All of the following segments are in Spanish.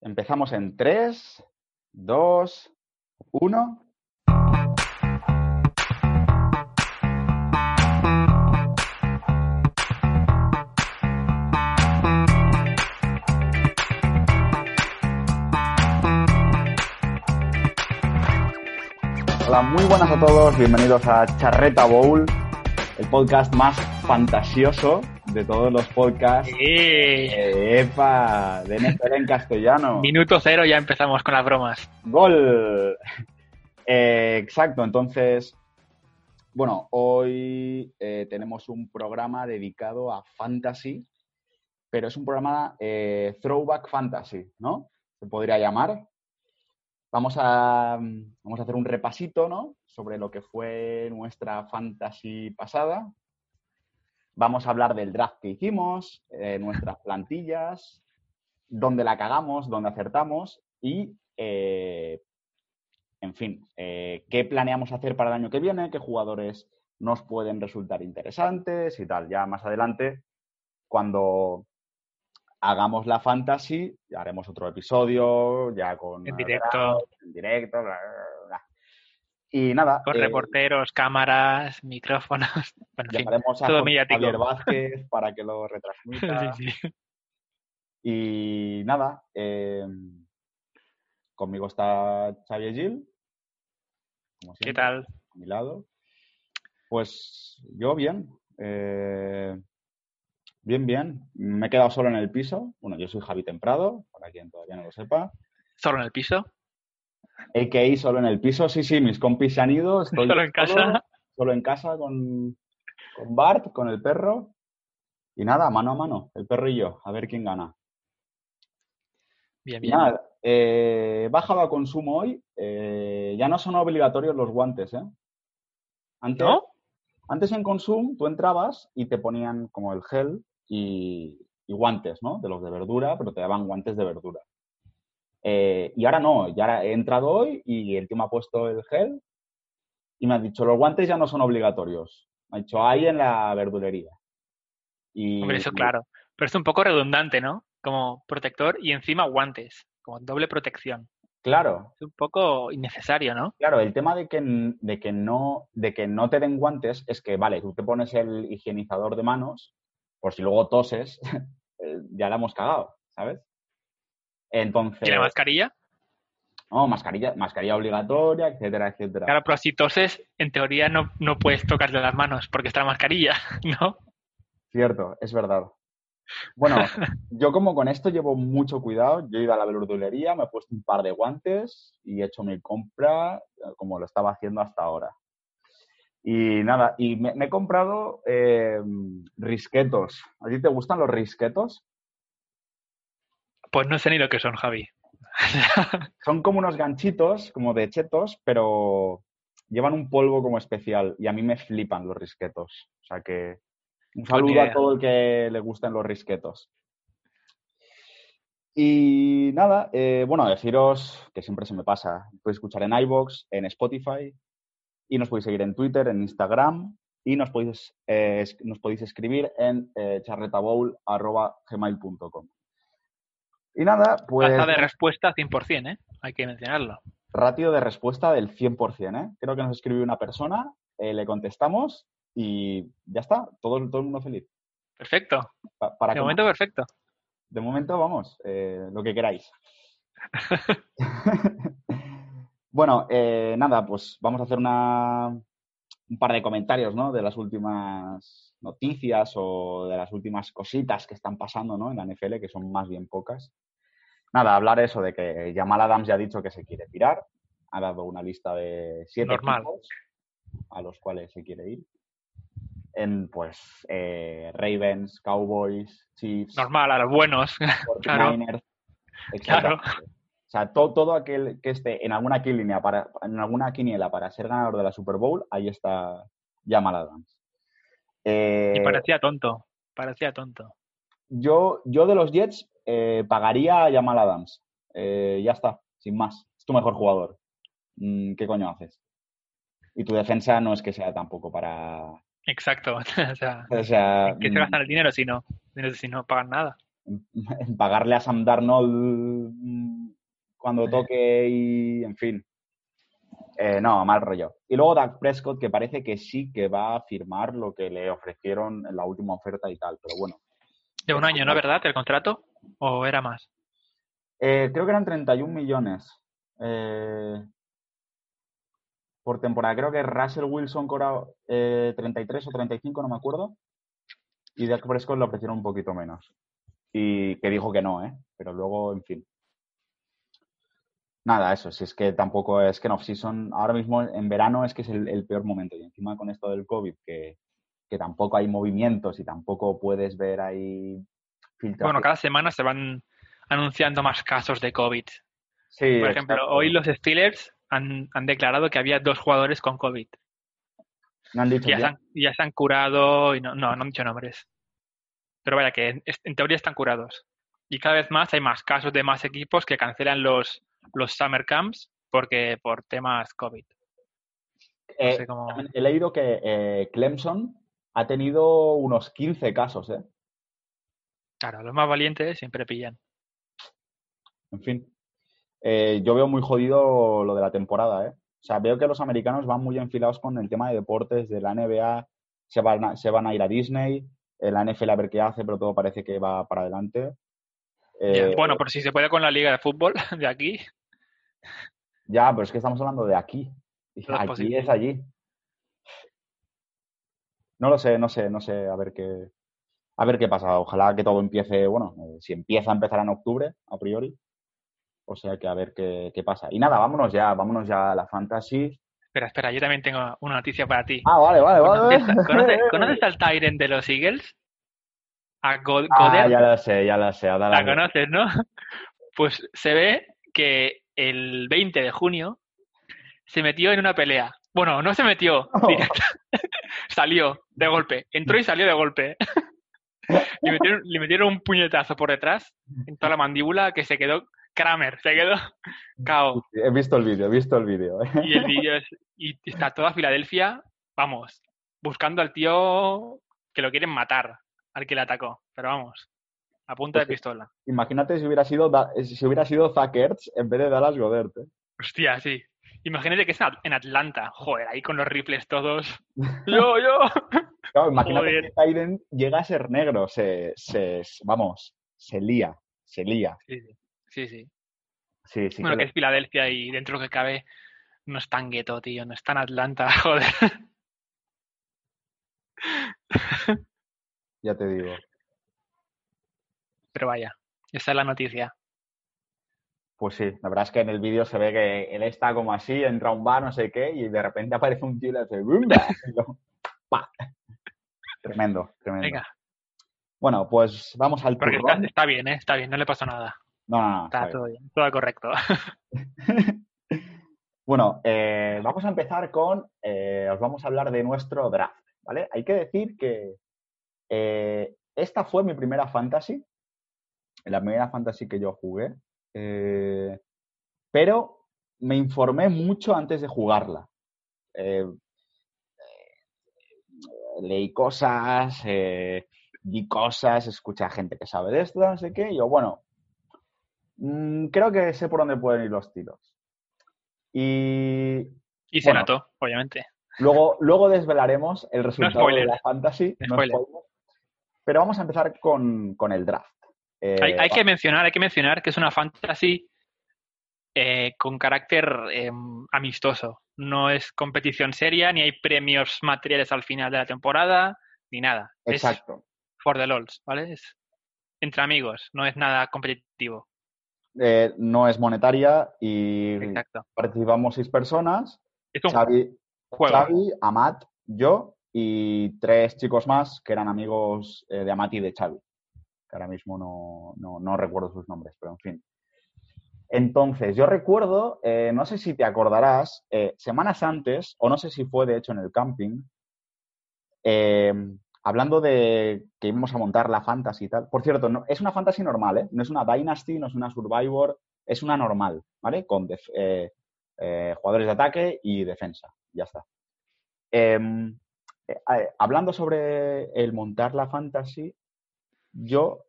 Empezamos en 3, 2, 1. Hola, muy buenas a todos, bienvenidos a Charreta Bowl, el podcast más fantasioso de todos los podcasts. Eh, ¡Epa! De NFL en castellano. Minuto cero ya empezamos con las bromas. ¡Gol! Eh, exacto, entonces, bueno, hoy eh, tenemos un programa dedicado a fantasy, pero es un programa Throwback Fantasy, ¿no? Se podría llamar. Vamos a, vamos a hacer un repasito, ¿no? Sobre lo que fue nuestra fantasy pasada. Vamos a hablar del draft que hicimos, eh, nuestras plantillas, dónde la cagamos, dónde acertamos y, eh, en fin, eh, qué planeamos hacer para el año que viene, qué jugadores nos pueden resultar interesantes y tal. Ya más adelante, cuando hagamos la fantasy, ya haremos otro episodio, ya con... En directo. En directo, bla, bla, bla. Y nada. Con eh, reporteros, cámaras, micrófonos. Bueno, llamaremos a todo. Javier Vázquez para que lo retransmita. Sí, sí. Y nada, eh, conmigo está Xavier Gil. como ¿Qué siempre, tal? A mi lado. Pues yo bien. eh, bien, bien. Me he quedado solo en el piso. Bueno, yo soy Javi Temprado, para quien todavía no lo sepa. ¿Solo en el piso? AKI solo en el piso. Sí, sí, mis compis se han ido. Estoy ¿Solo en casa? Solo en casa con, con Bart, con el perro. Y nada, mano a mano, el perro y yo, a ver quién gana. Bien, bien. nada, eh, he bajado a consumo hoy. eh, ya no son obligatorios los guantes, ¿eh? Antes, ¿No? antes en Consum tú entrabas y te ponían como el gel y, y guantes, ¿no? De los de verdura, pero te daban guantes de verdura. Eh, y ahora no, ya he entrado hoy y el tío me ha puesto el gel y me ha dicho, los guantes ya no son obligatorios. Me ha dicho, hay en la verdulería. Y, Hombre, eso claro. Pero es un poco redundante, ¿no? Como protector y encima guantes, como doble protección. Claro, Es un poco innecesario, ¿no? Claro, el tema de que, de que no, de que no te den guantes es que, vale, tú te pones el higienizador de manos, por si luego toses, eh, ya la hemos cagado, ¿sabes? Entonces, ¿Y la mascarilla? no, mascarilla, mascarilla obligatoria, etcétera, etcétera. Claro, pero si toses, en teoría no, no puedes tocarle las manos porque está la mascarilla, ¿no? Cierto, es verdad. Bueno, yo como con esto llevo mucho cuidado, yo he ido a la verdulería, me he puesto un par de guantes y he hecho mi compra eh, como lo estaba haciendo hasta ahora. Y nada, y me, me he comprado eh, risquetos. ¿A ti te gustan los risquetos? Pues no sé ni lo que son, Javi. Son como unos ganchitos, como de chetos, pero llevan un polvo como especial y a mí me flipan los risquetos. O sea que un saludo a todo el que le gusten los risquetos. Y nada, eh, bueno, deciros que siempre se me pasa. Podéis escuchar en iBox, en Spotify y nos podéis seguir en Twitter, en Instagram y nos podéis, eh, nos podéis escribir en eh, charretabowl.gmail.com. Y nada, pues Tasa de respuesta 100%, ¿eh? Hay que mencionarlo. ratio de respuesta del 100%, ¿eh? Creo que nos escribió una persona, eh, le contestamos y ya está, todo, todo el mundo feliz. Perfecto. Pa- para De momento, perfecto. de momento, vamos, eh, lo que queráis. bueno, eh, nada, pues vamos a hacer una, un par de comentarios, ¿no? De las últimas noticias o de las últimas cositas que están pasando, ¿no? En la NFL, que son más bien pocas. Nada, hablar eso de que Jamal Adams ya ha dicho que se quiere tirar. Ha dado una lista de siete Normal. equipos a los cuales se quiere ir. En, pues, eh, Ravens, Cowboys, Chiefs, Normal, a los buenos. Claro. 49ers, Claro. O sea, to- todo aquel que esté en alguna quiniela para, en alguna quiniela para ser ganador de la Super Bowl, ahí está Jamal Adams. Eh, Y parecía tonto. Parecía tonto. yo, yo de los Jets eh, pagaría a Jamal Adams. Eh, ya está, sin más. Es tu mejor jugador. Mm, ¿Qué coño haces? Y tu defensa no es que sea tampoco para... Exacto. o sea, O sea, ¿en qué se gastan el dinero si no? Si no pagan nada. pagarle a Sam Darnold mm, cuando toque y, en fin. Eh, no, mal rollo. Y luego Doug Prescott, que parece que sí que va a firmar lo que le ofrecieron en la última oferta y tal, pero bueno. De un año, ¿no? ¿Verdad? ¿El contrato? ¿O era más? Eh, creo que eran 31 millones eh, por temporada. Creo que Russell Wilson cobraba 33 o 35, no me acuerdo. Y Dak Prescott lo ofrecieron un poquito menos. Y que dijo que no, ¿eh? Pero luego, en fin. Nada, eso, si es que tampoco es que en off-season, ahora mismo en verano es que es el, peor momento. Y encima con esto del COVID, que, tampoco hay movimientos y tampoco puedes ver ahí Bueno, cada semana se van anunciando más casos de COVID. Sí, Por ejemplo, hoy los Steelers han, declarado que había dos jugadores con COVID. ¿No han dicho ya, se han, ya se han curado y no, no, no han dicho nombres. Pero vaya, que en, teoría están curados. Y cada vez más hay más casos de más equipos que cancelan los, los summer camps porque por temas COVID. Eh, he leído que eh, Clemson ha tenido unos 15 casos, ¿eh? Claro, los más valientes siempre pillan. En fin. Eh, yo veo muy jodido lo de la temporada, ¿eh? O sea, veo que los americanos van muy enfilados con el tema de deportes, de la NBA, se van a, se van a ir a Disney, la NFL a ver qué hace, pero todo parece que va para adelante. bueno, por si se puede con la liga de fútbol de aquí. Ya, pero es que estamos hablando de aquí. aquí es allí. No lo sé, no sé, no sé, a ver qué, a ver qué pasa. Ojalá que todo empiece, bueno, eh, si empieza, empezar en octubre, a priori. O sea que a ver qué, pasa. Y nada, vámonos ya, vámonos ya a la fantasy. Espera, espera, yo también tengo una noticia para ti. Ah, vale, vale, vale. ¿Conoces, al Tyrant de los Eagles? A Ah, ya lo sé, ya lo sé. La conoces, ¿no? Pues se ve que el 20 de junio, se metió en una pelea. Bueno, no se metió, oh. salió de golpe, entró y salió de golpe. Le, metieron, un puñetazo por detrás, en toda la mandíbula, que se quedó Kramer, se quedó cao. He visto el vídeo, he visto el vídeo. ¿eh? Y el vídeo es, y está toda Filadelfia, vamos, buscando al tío que lo quieren matar, al que le atacó. Pero vamos, a punta de pues pistola. Imagínate si hubiera sido si hubiera sido Zach en vez de Dallas Godert. ¿eh? Hostia, sí. Imagínate que es en Atlanta. Joder, ahí con los rifles todos. yo, yo. Claro, imagínate que Tyden llega a ser negro. Se, se, vamos, se lía. Se lía. Sí, sí. sí, sí. sí bueno, que, es Filadelfia y dentro que cabe no es tan gueto, tío. No es tan Atlanta, joder. ya te digo. Pero vaya, esa es la noticia. Pues sí, la verdad es que en el vídeo se ve que él está como así, entra a un bar, no sé qué, y de repente aparece un tío y le hace Tremendo, tremendo. Venga. Bueno, pues vamos al Porque está, está, bien, ¿eh? Está bien, no le pasa nada. No, no, no. Está, todo bien, todo correcto. bueno, eh, vamos a empezar con, eh, os vamos a hablar de nuestro draft, ¿vale? Hay que decir que eh, esta fue mi primera fantasy, la primera fantasy que yo jugué. Pero me informé mucho antes de jugarla. Eh, eh, leí cosas, vi cosas, escuché a gente que sabe de esto, no sé qué, y yo, bueno, mm, creo que sé por dónde pueden ir los tiros. Y. Y se notó, obviamente. Luego, luego desvelaremos el resultado de la fantasy. pero vamos a empezar con, con el draft. hay, hay que mencionar, hay que mencionar que es una fantasy eh, con carácter em, amistoso. No es competición seria, ni hay premios materiales al final de la temporada, ni nada. Exacto. for the LOLs, ¿vale? Es entre amigos, no es nada competitivo. Eh, no es monetaria y participamos seis personas. Es un Xavi, Xavi, Amat, yo y tres chicos más que eran amigos eh, de Amat y de Xavi. Que ahora mismo no, no recuerdo sus nombres, pero en fin. Entonces, yo recuerdo, eh, no sé si te acordarás, eh, semanas antes, o no sé si fue de hecho en el camping, eh, hablando de que íbamos a montar la fantasy y tal. Por cierto, no, es una fantasy normal, ¿eh? No es una Dynasty, no es una Survivor, es una normal, ¿vale? Con jugadores de ataque y defensa. Ya está. Em, hablando sobre el montar la fantasy, yo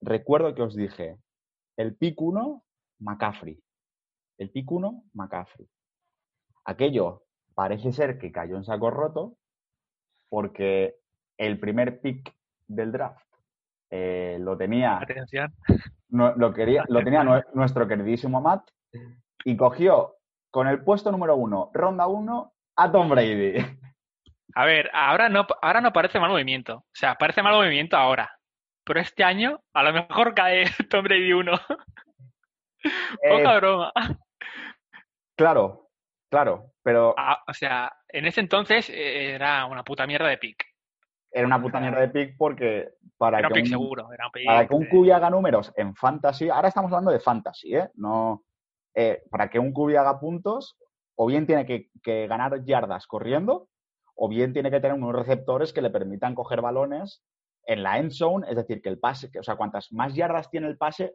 recuerdo que os dije, el pick 1 McCaffrey. El pick 1, McCaffrey. Aquello parece ser que cayó en saco roto porque el primer pick del draft eh, lo tenía. Atención. No, lo, quería, lo tenía nuestro queridísimo Matt y cogió con el puesto número uno, ronda uno, a Tom Brady. A ver, ahora no, ahora no parece mal movimiento. O sea, parece mal movimiento ahora. Pero este año, a lo mejor cae Tom Brady 1. Poca eh, broma. Claro, claro, pero... Ah, o sea, en ese entonces eh, era una puta mierda de pick. Era una puta mierda de pick porque para era que pick un, seguro, era un pick para que un QB haga números en fantasy, ahora estamos hablando de fantasy, ¿eh? No, eh, para que un QB haga puntos, o bien tiene que, que, ganar yardas corriendo, o bien tiene que tener unos receptores que le permitan coger balones en la end zone, es decir, que el pase, que, o sea, cuantas más yardas tiene el pase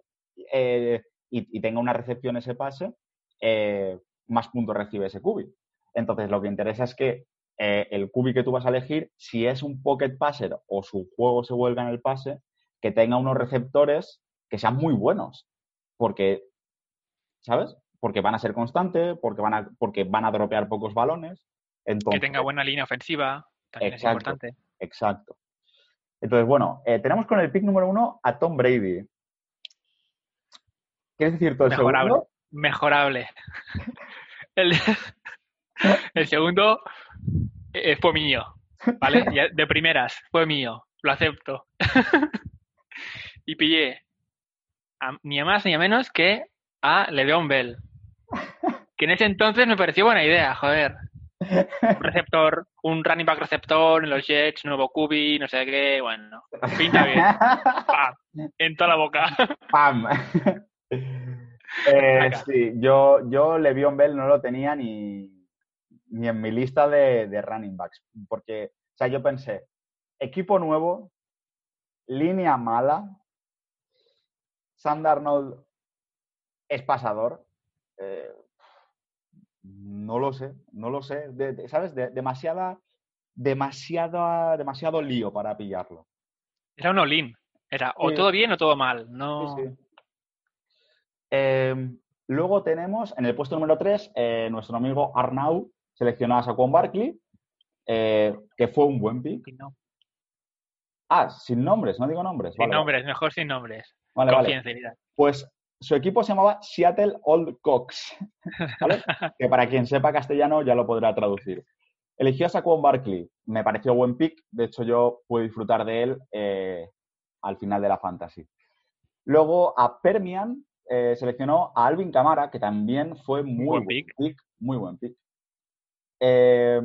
eh, y, y, tenga una recepción ese pase, eh, más puntos recibe ese QB. Entonces, lo que interesa es que eh, el cubi que tú vas a elegir, si es un pocket passer o su juego se vuelve en el pase, que tenga unos receptores que sean muy buenos. Porque, ¿sabes? Porque van a ser constantes, porque van a, porque van a dropear pocos balones. que tenga buena línea ofensiva, también es importante. Exacto. Entonces, bueno, eh, tenemos con el pick número uno a Tom Brady. ¿Quieres decir todo el Mejorable. segundo? Mejorable. el, el segundo eh, fue mío, ¿vale? de primeras, fue mío, lo acepto. y pillé ni a más ni a menos que a Le'Veon Bell. Que en ese entonces me pareció buena idea, joder. Un receptor, un running back receptor en los Jets, nuevo cubi, no sé qué, bueno, pinta bien. ¡Pam! En toda la boca. ¡Pam! Eh, sí, yo, yo Le'Veon Bell no lo tenía ni, ni en mi lista de, running backs. Porque, o sea, yo pensé, equipo nuevo, línea mala, Sam Darnold es pasador. Eh, no lo sé, no lo sé. ¿Sabes? demasiada, demasiado, demasiado lío para pillarlo. Era un all Era o todo bien o todo mal. No... Em, luego tenemos en el puesto número 3 eh, nuestro amigo Arnau, seleccionó a Saquon Barkley, eh, que fue un buen pick. No. Ah, sin nombres, no digo nombres. Sin nombres, mejor sin nombres. Vale, Confidencialidad. Pues su equipo se llamaba Seattle Old Cox, que para quien sepa castellano ya lo podrá traducir. Eligió a Saquon Barkley, me pareció buen pick, de hecho yo pude disfrutar de él eh, al final de la fantasy. Luego a Permian eh, seleccionó a Alvin Camara, que también fue muy buen, pick. muy buen pick. Eh,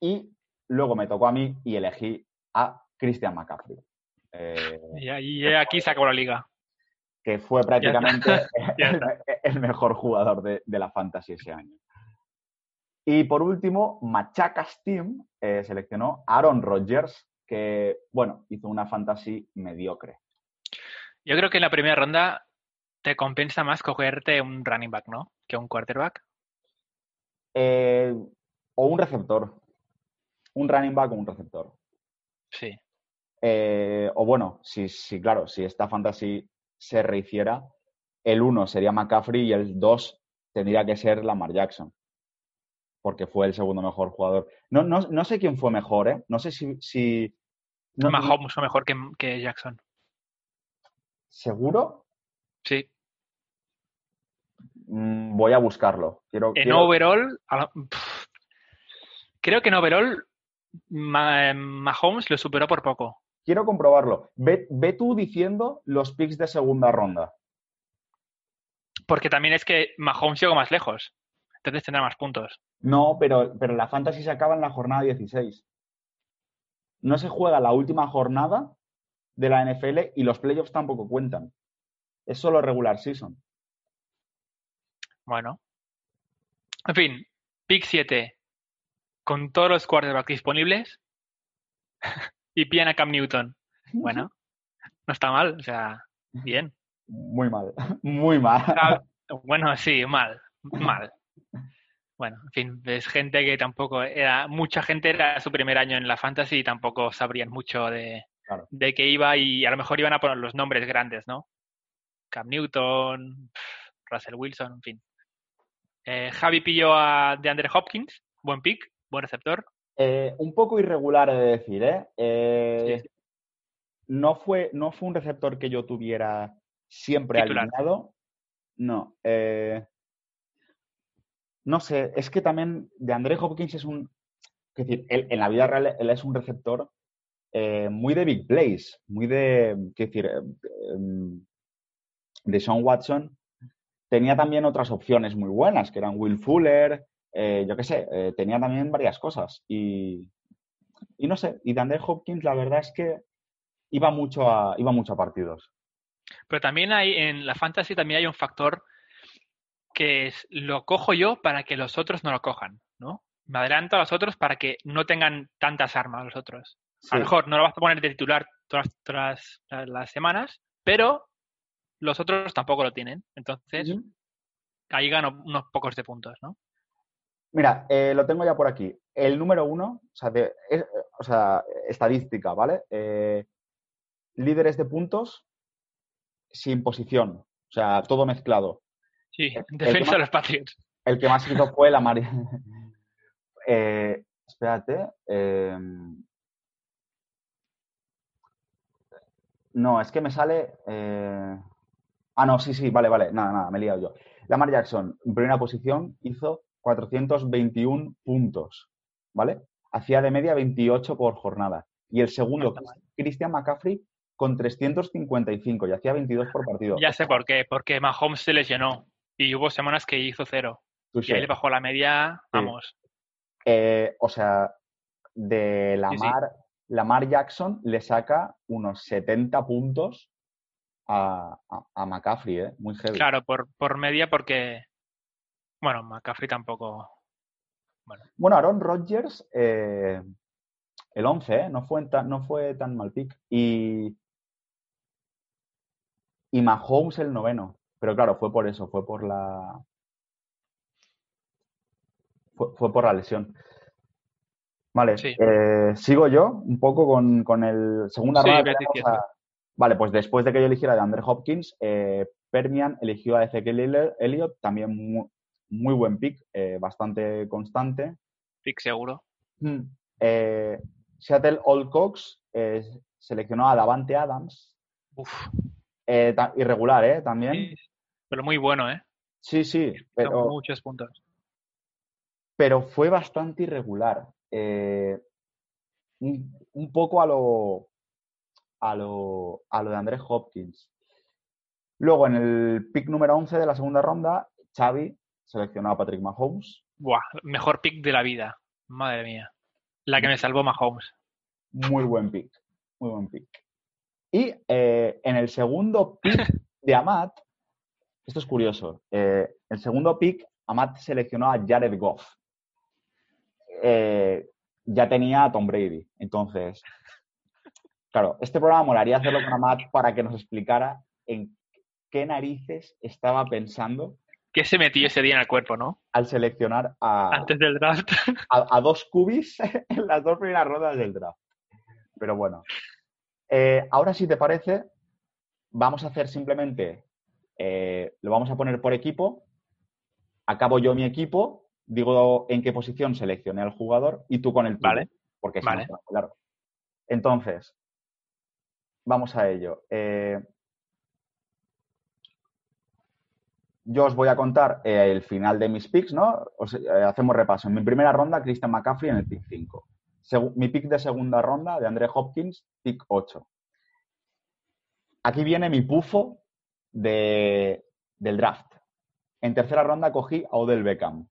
y luego me tocó a mí y elegí a Christian McCaffrey. Eh, y, aquí sacó la liga. Que fue prácticamente el, mejor jugador de, la fantasy ese año. Y por último, Machacas Team eh, seleccionó a Aaron Rodgers, que, bueno, hizo una fantasy mediocre. Yo creo que en la primera ronda te compensa más cogerte un running back, ¿no? Que un quarterback. Eh, o un receptor. Un running back o un receptor. Sí. Eh, o bueno, si, si, claro, si esta fantasy se rehiciera, el uno sería McCaffrey y el 2 tendría que ser Lamar Jackson. Porque fue el segundo mejor jugador. No, no, no sé quién fue mejor, ¿eh? No sé si. si no, Mahomes fue mejor que, que Jackson. ¿Seguro? Sí. Mm, voy a buscarlo. Quiero, en overall, creo que en overall Mahomes lo superó por poco. Quiero comprobarlo. Ve, tú diciendo los picks de segunda ronda. Porque también es que Mahomes llegó más lejos. Entonces tendrá más puntos. No, pero, pero la fantasy se acaba en la jornada 16. No se juega la última jornada de la NFL y los playoffs tampoco cuentan. Es solo regular season. Bueno. En fin, pick 7. Con todos los quarterbacks disponibles. y pillan a Cam Newton. Bueno, no está mal, o sea, bien. Muy mal, muy mal. Bueno, sí, mal, mal. Bueno, en fin, es gente que tampoco era, mucha gente era su primer año en la fantasy y tampoco sabrían mucho de, de qué iba y a lo mejor iban a poner los nombres grandes, ¿no? Cam Newton, Russell Wilson, en fin. Eh, Javi pilló a DeAndre Hopkins, buen pick, buen receptor. Eh, un poco irregular he de decir, ¿eh? eh no, fue, no fue un receptor que yo tuviera siempre alineado. No. no sé, es que también DeAndre Hopkins es un. Es decir, en la vida real él es un receptor muy de big plays, muy de. ¿Qué decir? De Sean Watson tenía también otras opciones muy buenas, que eran Will Fuller, eh, yo qué sé, eh, tenía también varias cosas. Y, no sé, y Dander Hopkins la verdad es que iba mucho a, iba mucho a partidos. Pero también hay, en la fantasy también hay un factor que es, lo cojo yo para que los otros no lo cojan, ¿no? Me adelanto a los otros para que no tengan tantas armas los otros. A lo mejor no lo vas a poner de titular todas, todas las semanas, pero los otros tampoco lo tienen. Entonces, ahí gano unos pocos de puntos, ¿no? Mira, eh, lo tengo ya por aquí. El número uno, o sea, estadística, ¿vale? Eh, líderes de puntos sin posición, o sea, todo mezclado. Sí, defensa de los Patriots. El que más hizo fue la María. Eh, espérate. Em, no, es que me sale. Ah, no, sí, sí, vale, vale. Nada, nada, me he liado yo. Lamar Jackson, en primera posición, hizo 421 puntos, ¿vale? Hacía de media 28 por jornada. Y el segundo, Christian McCaffrey, con 355 y hacía 22 por partido. Ya sé por qué, porque Mahomes se lesionó y hubo semanas que hizo cero. y ahí le bajó la media, vamos. Eh, o sea, de Lamar, Lamar Jackson le saca unos 70 puntos a, a, McCaffrey, ¿eh? Muy heavy. Claro, por, por media porque, bueno, McCaffrey tampoco... Bueno, bueno Aaron Rodgers, eh, el 11, ¿eh? No fue, tan, no fue tan mal pick. Y, y Mahomes el noveno. Pero claro, fue por eso, fue por la... Fue, por la lesión. Vale, eh, sigo yo un poco con, con el segunda sí, Vale, pues después de que yo eligiera de Andrew Hopkins, eh, Permian eligió a Ezequiel Elliott, también muy, buen pick, eh, bastante constante. Pick seguro. Mm, eh, Seattle All Cox seleccionó a Davante Adams. Uf. irregular, ¿eh? También. pero muy bueno, ¿eh? Sí, sí. Pero, muchos puntos. Pero fue bastante irregular. un poco a lo a lo, a lo de Andrés Hopkins. Luego, en el pick número 11 de la segunda ronda, Xavi seleccionó a Patrick Mahomes. Buah, mejor pick de la vida. Madre mía. La que me salvó Mahomes. Muy buen pick. Muy buen pick. Y eh, en el segundo pick de Amat, esto es curioso, eh, el segundo pick, Amat seleccionó a Jared Goff. Eh, ya tenía a Tom Brady. Entonces, Claro, este programa molaría hacerlo con Amat para que nos explicara en qué narices estaba pensando. ¿Qué se metió ese día en el cuerpo, no? Al seleccionar a. Antes del draft. A, dos cubis en las dos primeras rondas del draft. Pero bueno. Eh, ahora, si te parece, vamos a hacer simplemente. Eh, lo vamos a poner por equipo. Acabo yo mi equipo, digo en qué posición seleccioné al jugador y tú con el tuyo. Vale. Porque es vale. claro. Entonces, vamos a ello. Eh, yo os voy a contar eh, el final de mis picks, ¿no? Eh, hacemos repaso. En mi primera ronda, Christian McCaffrey en el pick 5. mi pick de segunda ronda, de André Hopkins, pick 8. Aquí viene mi pufo de, del draft. En tercera ronda cogí a Odell Beckham.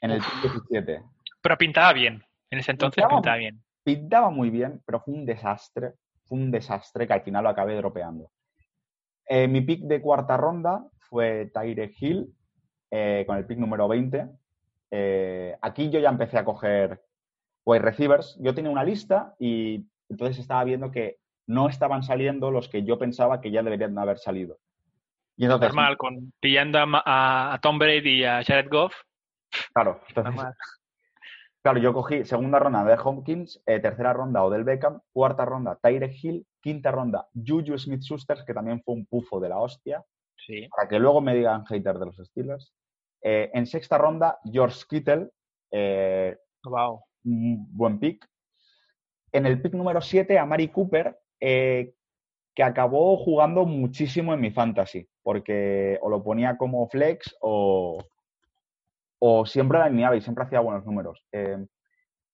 En el pick 17. Pero pintaba bien. En ese entonces pintaba bien. Pintaba muy bien, pero fue un desastre fue un desastre que al final lo acabé dropeando. Eh, mi pick de cuarta ronda fue Tyre Hill eh, con el pick número 20. Eh, aquí yo ya empecé a coger pues receivers. Yo tenía una lista y entonces estaba viendo que no estaban saliendo los que yo pensaba que ya deberían haber salido. Y entonces, Normal, con, pillando a, Tom Brady y a Jared Goff. Claro, Claro, yo cogí segunda ronda de Hopkins, eh, tercera ronda Odell Beckham, cuarta ronda Tyre Hill, quinta ronda Juju Smith-Schuster, que también fue un pufo de la hostia. Sí. para que luego me digan hater de los Steelers. Eh, en sexta ronda, George Kittle, eh, Wow. un buen pick. En el pick número 7, a Mari Cooper, eh, que acabó jugando muchísimo en mi fantasy, porque o lo ponía como flex o, o siempre alineaba y siempre hacía buenos números. Eh,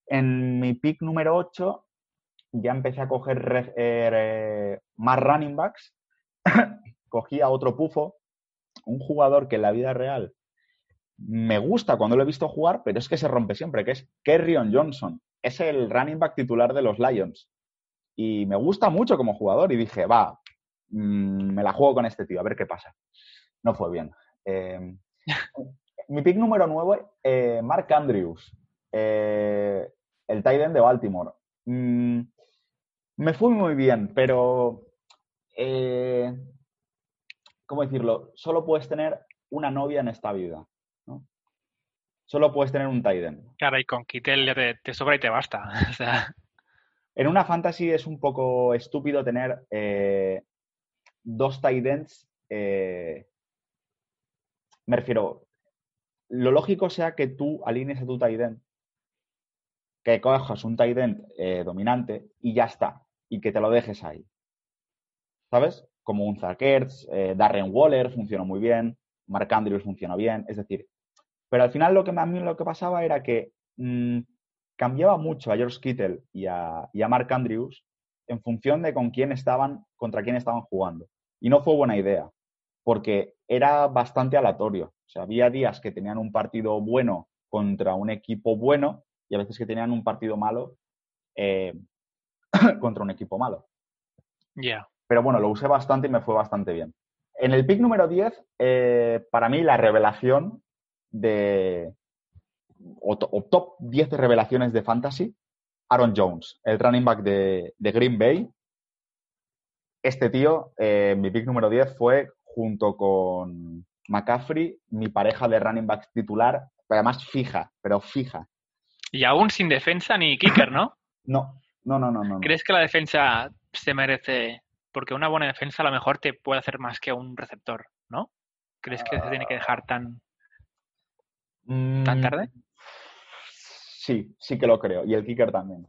en mi pick número 8 ya empecé a coger re- eh, más running backs. Cogí a otro pufo, un jugador que en la vida real me gusta cuando lo he visto jugar, pero es que se rompe siempre, que es Kerryon Johnson. Es el running back titular de los Lions. Y me gusta mucho como jugador y dije, va, mm, me la juego con este tío, a ver qué pasa. No fue bien. Eh, mi pick número 9, Mark Andrews, eh, el tight end de Baltimore. Mm, me fue muy bien, pero, eh, ¿cómo decirlo? Solo puedes tener una novia en esta vida. ¿no? Solo puedes tener un tight end. Claro, y con Kittel te, te sobra y te basta. O sea, En una fantasy es un poco estúpido tener eh, dos tight ends. eh, me refiero, lo lógico sea que tú alinees a tu tight end, que cojas un tight end eh, dominante y ya está, y que te lo dejes ahí. ¿Sabes? Como un Zach Ertz, eh, Darren Waller funcionó muy bien, Mark Andrews funcionó bien, es decir, pero al final lo que a mí lo que pasaba era que mm, cambiaba mucho a George Kittle y a, y a Mark Andrews en función de con quién estaban, contra quién estaban jugando. Y no fue buena idea, porque era bastante aleatorio. O sea, había días que tenían un partido bueno contra un equipo bueno y a veces que tenían un partido malo eh, contra un equipo malo. ya. Pero bueno, lo usé bastante y me fue bastante bien. En el pick número 10, eh, para mí la revelación de. O, to- o top 10 de revelaciones de fantasy, Aaron Jones, el running back de, de Green Bay. Este tío, eh, mi pick número 10 fue junto con McCaffrey, mi pareja de running back titular, pero además fija, pero fija. Y aún sin defensa ni kicker, ¿no? No, no, no, no, no. ¿Crees que la defensa se merece? Porque una buena defensa a lo mejor te puede hacer más que un receptor, ¿no? ¿Crees que se tiene que dejar tan, tan Mm, tarde? Sí, sí que lo creo. Y el kicker también.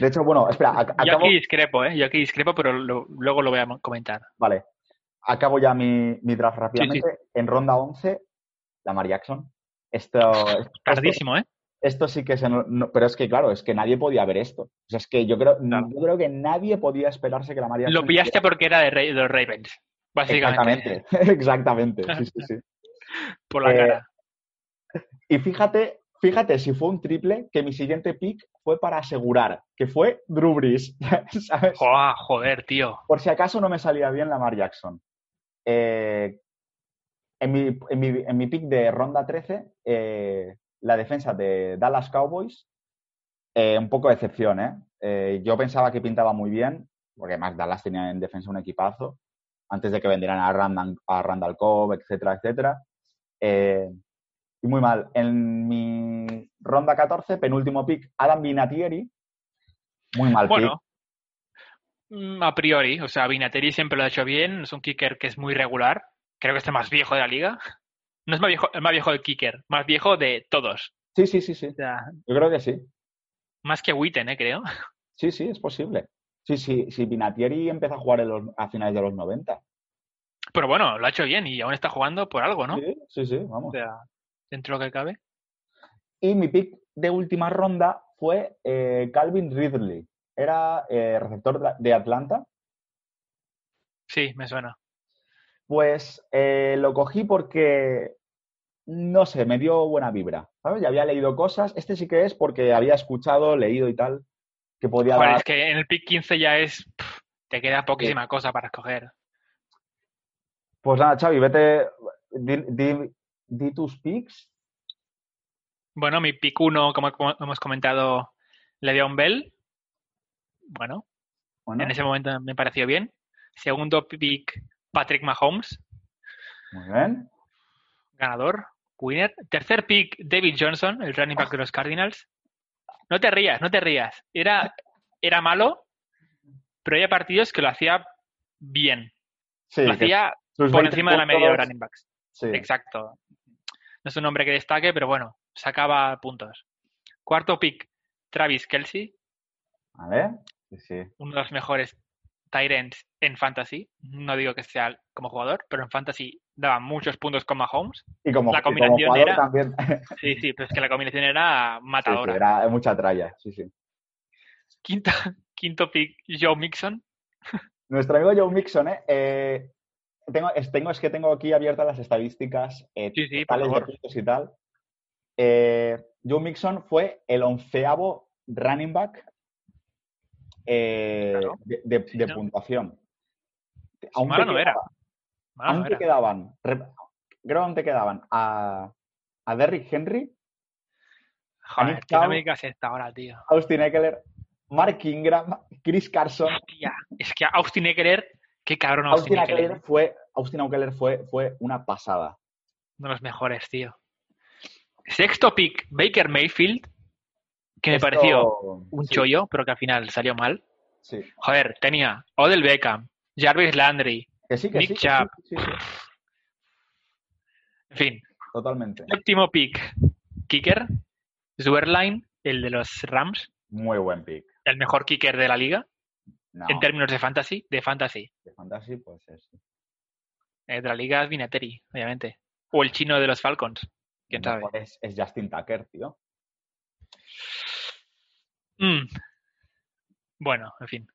De hecho, bueno, espera, ac- Yo acabo, aquí discrepo, ¿eh? Yo aquí discrepo, pero lo- luego lo voy a comentar. vale, acabo ya mi, mi draft rápidamente. En ronda 11, Lamar Jackson. Esto, esto, Tardísimo, ¿eh? esto sí que se... no- no- pero es que, claro, es que nadie podía ver esto. O sea, es que yo creo, Claro. yo creo que nadie podía esperarse que Lamar Jackson... Lo pillaste porque era de, los Ravens, básicamente. Exactamente, exactamente. Sí, sí, sí. Por la Eh, cara. Y fíjate, fíjate si fue un triple que mi siguiente pick fue para asegurar, que fue Drew Brees. ¿sabes? Joa, joder, tío. Por si acaso no me salía bien Lamar Jackson. Eh, en, mi, en, mi, en mi pick de ronda 13, eh, la defensa de Dallas Cowboys, eh, un poco de excepción, ¿eh? Yo pensaba que pintaba muy bien, porque además Dallas tenía en defensa un equipazo, antes de que vendieran a Randall, a Randall Cobb, etcétera, etcétera. Y muy mal. En mi ronda 14, penúltimo pick, Adam Vinatieri. Muy mal pick. Bueno, a priori, o sea, Vinatieri siempre lo ha hecho bien, es un kicker que es muy regular, creo que es el más viejo de la liga. No es más viejo, el más viejo del kicker, más viejo de todos. Sí, sí, sí, sí. O sea, Yo creo que sí. más que Witten, ¿eh? creo. Sí, sí, es posible. Sí, sí, sí, Vinatieri empezó a jugar en los- a finales de los 90. Pero bueno, lo ha hecho bien y aún está jugando por algo, ¿no? Sí, sí, sí, O vamos. sea, dentro de lo que cabe. Y mi pick de última ronda fue eh, Calvin Ridley. Era eh, receptor de- Atlanta. Sí, me suena. Pues eh, lo cogí porque, no sé, me dio buena vibra. ¿Sabes? Ya había leído cosas. Este sí que es porque había escuchado, leído y tal, que podía Joder, dar... es que en el pick 15 ya es. pff, te queda poquísima cosa para escoger. Pues nada, Xavi, vete, di, di- di tus picks. Bueno, mi pick 1, como, como hemos comentado, Le'Veon Bell. Bueno, Bueno, en ese momento me pareció bien. Segundo pick, Patrick Mahomes, muy bien. ganador, winner. Tercer pick, David Johnson, el running back de los Cardinals. No te rías, no te rías. Era, era malo, pero había partidos que lo hacía bien. Sí, Lo hacía por 20 encima de la media de running backs. Sí. Exacto. No es un hombre que destaque, pero bueno, sacaba puntos. Cuarto pick, Travis Kelsey, ¿Vale? Sí, uno de los mejores tight ends en fantasy. No digo que sea como jugador, pero en fantasy daba muchos puntos con Mahomes. Y como, La y como combinación jugador era- también. Sí, sí, pero es que la combinación era Sí, sí, matadora. era mucha tralla, sí, sí. Quinto, quinto pick, Joe Mixon. Nuestro amigo Joe Mixon, ¿eh? Eh, tengo, es, tengo, es que tengo aquí abiertas las estadísticas eh, Sí, sí, totales de puntos y tal. Eh, Joe Mixon fue el onceavo running back eh, Claro. de, de- Sí, de ¿no? puntuación. mala no era. no aún te era. quedaban, re- creo que aún te quedaban a, a Derrick Henry, Joder, Nick tío, no Chubb. me digas esta ahora, tío. Austin Eckler, Mark Ingram, Chris Carson. Hostia, es que Austin Eckler, qué cabrón Austin, Austin Eckler. Eckler fue, Austin Eckler fue, fue una pasada. Uno de los mejores, tío. Sexto pick, Baker Mayfield, que me Esto- pareció un sí, chollo, pero que al final salió mal. Sí. Joder, tenía Odell Beckham, Jarvis Landry, Que sí, que Nick sí, que sí, Chubb. en fin. totalmente. Séptimo pick, kicker, Zuerline, el de los Rams, Muy buen pick. el mejor kicker de la liga, No, en términos de fantasy, de fantasy. de fantasy, pues es. Eh, de la liga es Vinatieri, obviamente. O el chino de los Falcons, quién sabe. mejor Es, es Justin Tucker, tío. Mm. Bueno, en fin.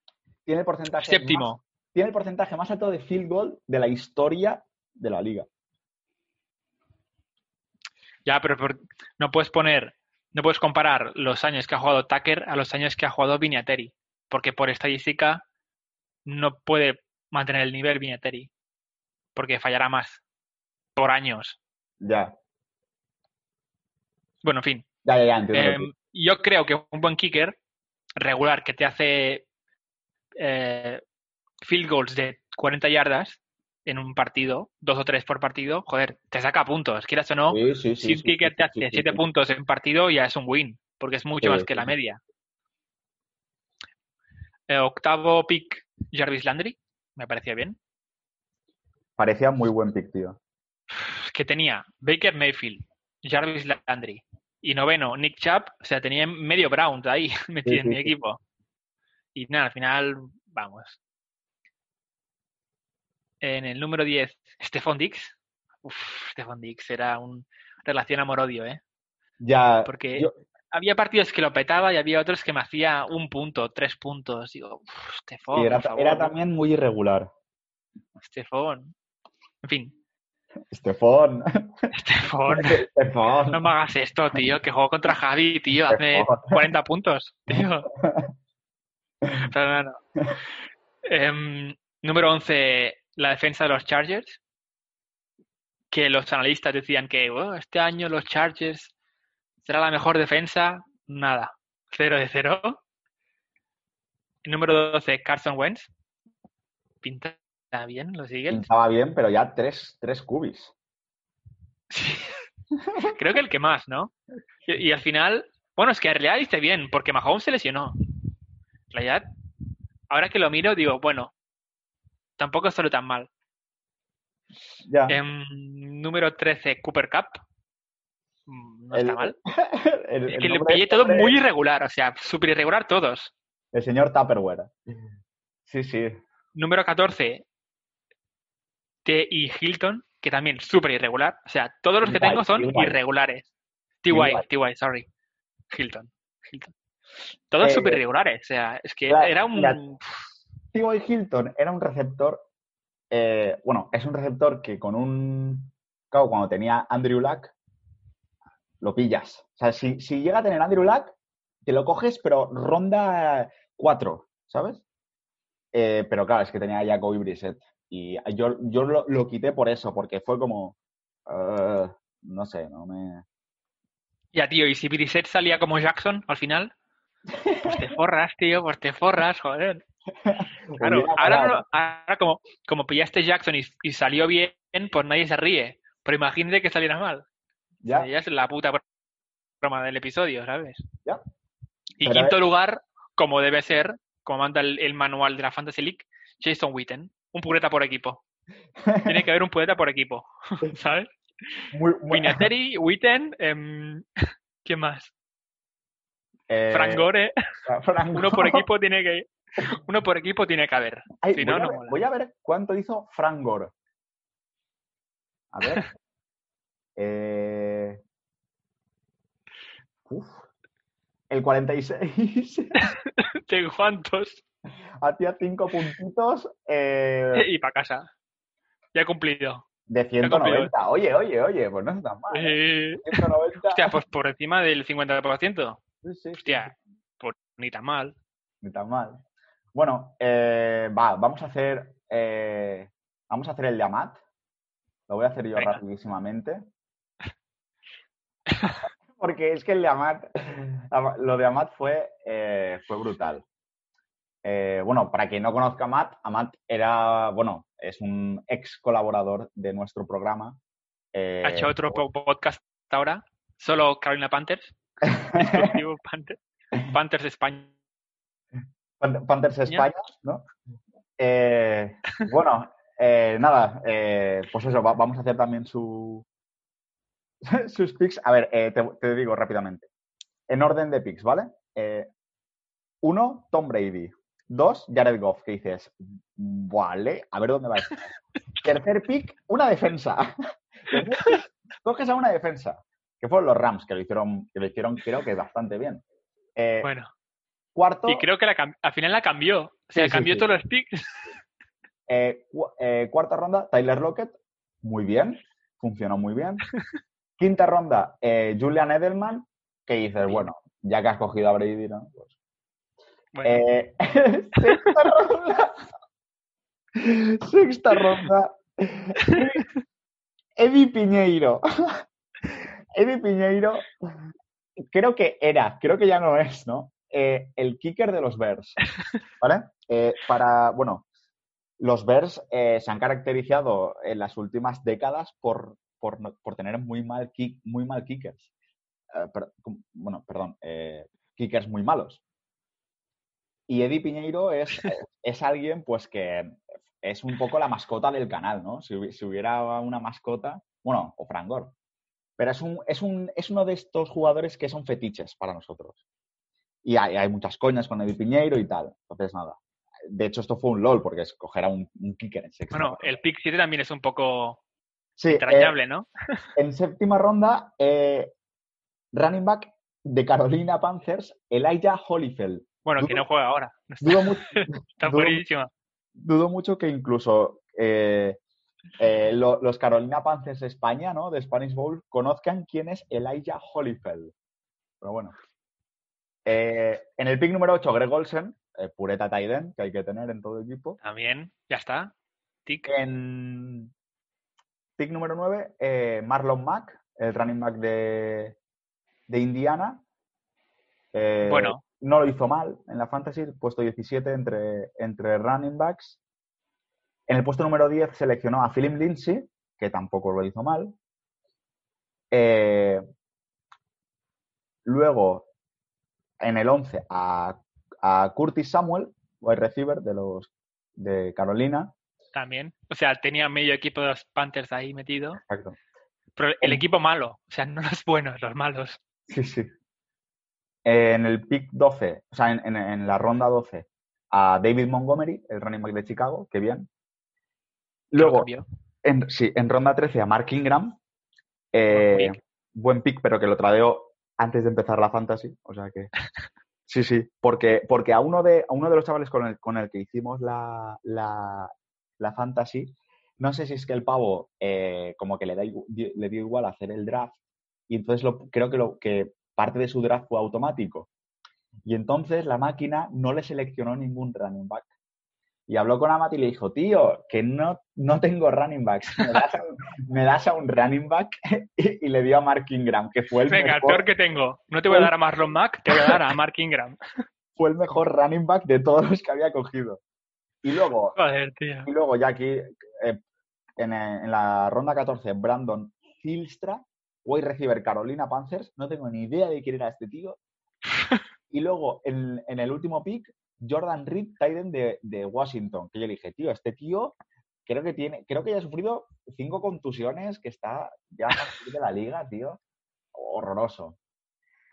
Tiene el porcentaje Séptimo. más- tiene el porcentaje más alto de field goal de la historia de la liga. Ya, pero no puedes poner, no puedes comparar los años que ha jugado Tucker a los años que ha jugado Vinatieri, porque por estadística no puede mantener el nivel Vinatieri, porque fallará más por años. Ya, Bueno, en fin. ya, ya, ya, entiendo. Em, yo creo que un buen kicker regular que te hace eh, field goals de 40 yardas en un partido, dos o tres por partido, joder, te saca puntos, quieras o no. que- sí, sí, sí, si un kicker sí, te hace sí, 7 sí. puntos en partido, ya es un win, porque es mucho Sí, más que sí, la media. Eh, octavo pick, Jarvis Landry, me parecía bien. Parecía muy buen pick, tío. Que tenía Baker Mayfield, Jarvis Landry y noveno, Nick Chubb, o sea, tenía medio Brown ahí metido Sí, en sí, mi sí. equipo. Y nada, al final, vamos. En el número 10, Stephon Dix. Uf, Stephon Dix era un relación amor-odio, ¿eh? Ya, Porque yo- había partidos que lo petaba y había otros que me hacía un punto, tres puntos. Digo, uff, Stephon, era, por favor, era también muy irregular. Stephon. En fin, Estefón. Estefón. no me hagas esto, tío, que juego contra Javi, tío, hace Stephon. 40 puntos, tío. Pero no, no. Em, número 11, la defensa de los Chargers. Que los analistas decían que "Oh, este año los Chargers será la mejor defensa. Nada, 0 de 0. Número 12, Carson Wentz. Pinta bien los Eagles. Pintaba bien, pero ya tres, tres cubis. Sí. Creo que el que más, ¿no? Y, y al final, bueno, es que en realidad dice bien, porque Mahomes se lesionó. En realidad, ahora que lo miro, digo, bueno, tampoco estoy tan mal. Ya. Em, número 13, Cooper Cup. Mm, No está mal. el, Es que le pillé todo muy irregular, o sea, súper irregular todos. El señor Tupperware. Sí, sí. Número 14, T.I. Hilton, que también súper irregular. O sea, todos los que tengo son irregulares. T.Y., T.Y.. Sorry. Hilton. Hilton. Todos Eh, súper irregulares. O sea, es que era un... T.Y. Hilton era un receptor. eh, bueno, es un receptor que con un. Claro, cuando tenía Andrew Luck, lo pillas. O sea, si, si llega a tener Andrew Luck, te lo coges, pero ronda 4, ¿sabes? Eh, pero claro, es que tenía a Jacoby Brissett. Y yo, yo lo, lo quité por eso, porque fue como. eh, no sé, no me. Ya, tío, y si Brissett salía como Jackson al final, pues te forras, tío, pues te forras, joder. Claro, ahora, no ahora como, como pillaste Jackson y, y salió bien, pues nadie se ríe. Pero imagínate que saliera mal. Ya, Ya es la puta broma del episodio, ¿sabes? Ya. Y Pero, quinto lugar, como debe ser, como manda el, el manual de la Fantasy League, Jason Witten. Un pureta por equipo. Tiene que haber un poeta por equipo, ¿sabes? Muy, muy- Vinatieri, Witten, em, ¿quién más? eh, Frank Gore, Frank uno por equipo tiene que uno por equipo tiene que haber. Ay, si voy, no, a no ver, voy a ver cuánto hizo Frank Gore. A ver. Eh, uf. El 46 ¿De cuántos? hacía 5 puntitos eh, Y para casa. Ya he cumplido. de cumplido. 190. Oye, oye, oye, pues no es tan mal. ¿eh? Eh, 190. hostia, pues por encima del 50%. Sí, sí, sí, Hostia, pues ni tan mal. Ni tan mal. Bueno, eh, va, vamos a hacer. eh, vamos a hacer el de Amat. Lo voy a hacer yo Venga. rapidísimamente. Porque es que el de Amat, Ama- lo de Amat fue, fue brutal. Eh, bueno, para quien no conozca a Amat, Amat era, bueno, es un ex colaborador de nuestro programa. eh, Ha hecho otro po- podcast ahora. Solo Carolina Panthers. Panthers. Panthers España. Pan- Panthers España, ¿no? Eh, bueno, eh, nada, pues eso, va- vamos a hacer también su, sus picks. A ver, eh, te, te digo rápidamente. En orden de picks, ¿vale? Uno, Tom Brady. Dos, Jared Goff, que dices, vale, a ver dónde va esto. Tercer pick, una defensa. Pick, coges a una defensa, que fueron los Rams, que lo hicieron, que lo hicieron creo que bastante bien. Eh, Bueno, cuarto, y creo que la al final la cambió. O sea, Sí, sí, cambió sí. todos los picks. Eh, cu- eh, cuarta ronda, Tyler Lockett, muy bien, funcionó muy bien. Quinta ronda, eh, Julian Edelman, que dices, bueno, ya que has cogido a Brady, ¿no? Pues, Eh, sexta ronda, sexta ronda, Eddie Piñeiro. Eddie Piñeiro, creo que era, creo que ya no es, ¿no? Eh, el kicker de los Bears, ¿vale? Eh, para, bueno, los Bears se han caracterizado en las últimas décadas por, por, por tener muy mal, kick, muy mal kickers. Bueno, perdón, kickers muy malos. Y Eddie Piñeiro es, eh, es alguien pues que es un poco la mascota del canal, ¿no? Si, hubi- si hubiera una mascota, bueno, o Frangor. Pero es, un, es, un, es uno de estos jugadores que son fetiches para nosotros. Y hay, hay muchas coñas con Eddie Piñeiro y tal. Entonces, nada. De hecho, esto fue un LOL, porque escoger a un, un kicker en sexta bueno, el pick 7 también es un poco Sí, eh, entrañable, ¿no? en séptima ronda, eh, running back de Carolina Panthers, Elijah Holyfield. Bueno, que dudo- no juega ahora. Dudo, mu- está dudo- buenísimo. dudo mucho que incluso eh, eh, lo- los Carolina Panthers de España, ¿no? De Spanish Bowl, conozcan quién es Elijah Holyfield. Pero bueno. Eh, en el pick número 8, Greg Olsen, pureta Taiden, que hay que tener en todo equipo. También, ya está. Tic. En pick número 9, eh, Marlon Mack, el running back de, de Indiana. Bueno. No lo hizo mal en la fantasy, puesto 17 entre, entre running backs. En el puesto número 10 seleccionó a Philip Lindsay, que tampoco lo hizo mal. Eh, luego, en el 11, a, a Curtis Samuel, wide receiver de los de Carolina. También. O sea, tenía medio equipo de los Panthers ahí metido. Exacto. Pero el equipo malo. O sea, no los buenos, los malos. Sí, sí. En el pick 12, o sea, en, en- en la ronda 12, a David Montgomery, el running back de Chicago, que bien. Luego, en, sí, en ronda 13 a Mark Ingram. eh, Buen pick. buen pick, pero que lo tradeó antes de empezar la fantasy. O sea que. Sí, sí. Porque, porque a, uno de, a uno de los chavales con el, con el que hicimos la, la, la fantasy, no sé si es que el pavo eh, como que le, da, le dio igual hacer el draft. Y entonces lo, creo que, lo, que parte de su draft fue automático. Y entonces la máquina no le seleccionó ningún running back. Y habló con Amat y le dijo, tío, que no, no tengo running backs. ¿Me das a un, me das a un running back? y, y le dio a Mark Ingram, que fue el, Venga, el mejor, peor que tengo. No te voy a dar a Marlon Mack, te voy a dar a Mark Ingram. fue el mejor running back de todos los que había cogido. Y luego, Joder, tío. y luego ya aquí, eh, en, en la ronda 14, Brandon Filstra, wide receiver Carolina Panthers. No tengo ni idea de quién era este tío. Y luego, en, en el último pick, Jordan Reed, Titan de, de Washington, que yo le dije, tío, este tío, creo que tiene, creo que ya ha sufrido cinco contusiones, que está ya a partir de la liga, tío. Horroroso.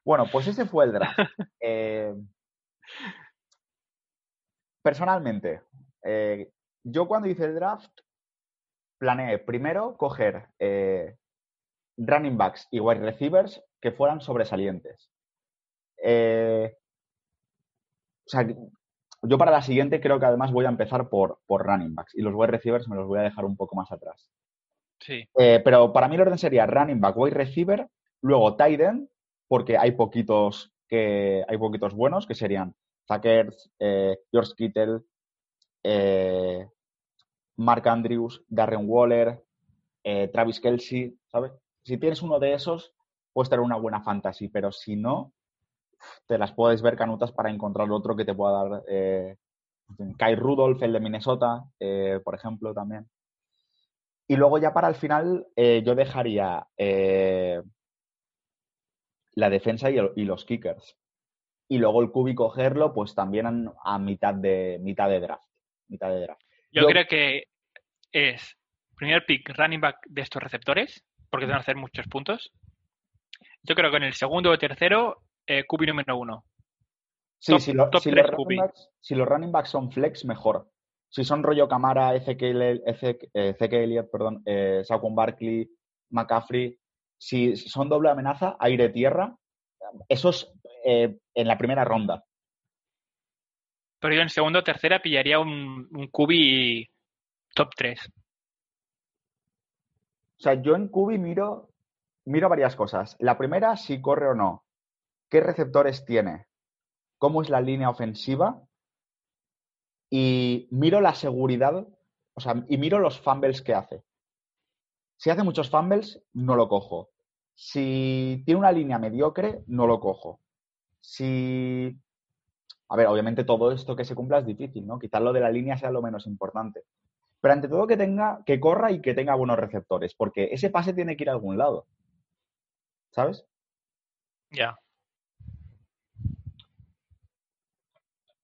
Bueno, pues ese fue el draft. Eh, personalmente, eh, yo cuando hice el draft, planeé primero coger eh, running backs y wide receivers que fueran sobresalientes. o sea, yo para la siguiente creo que además voy a empezar por, por running backs y los wide receivers me los voy a dejar un poco más atrás. Sí. pero para mí el orden sería running back, wide receiver, luego tight end, porque hay poquitos que hay poquitos buenos, que serían Zuckers, eh, George Kittle, eh, Mark Andrews, Darren Waller, eh, Travis Kelsey, ¿sabes? Si tienes uno de esos, puedes tener una buena fantasy, pero si no, te las puedes ver canutas para encontrar otro que te pueda dar. Eh, Kai Rudolph, el de Minnesota, por ejemplo, también. Y luego ya para el final, yo dejaría la defensa y, los kickers. Y luego el cubi cogerlo, pues también a, mitad de mitad de draft. Mitad de draft. Yo, creo que es primer pick running back de estos receptores, porque van a hacer muchos puntos. Yo creo que en el segundo o tercero, eh, cubi número uno. Sí, si, los si, los running backs son flex, mejor. Si son rollo Camara, Ezekiel, Elliott, perdón, eh, Saquon Barkley, McCaffrey, si son doble amenaza, aire-tierra, eso es eh, en la primera ronda. Pero yo en segundo o tercera pillaría un, un cubi top 3. O sea, yo en cubi miro, miro varias cosas. La primera, si corre o no. ¿Qué receptores tiene? ¿Cómo es la línea ofensiva? Y miro la seguridad, o sea, y miro los fumbles que hace. Si hace muchos fumbles, no lo cojo. Si tiene una línea mediocre, no lo cojo. Si. A ver, obviamente todo esto que se cumpla es difícil, ¿no? Quizás lo de la línea sea lo menos importante. Pero ante todo que tenga, que corra y que tenga buenos receptores, porque ese pase tiene que ir a algún lado. ¿Sabes? Ya.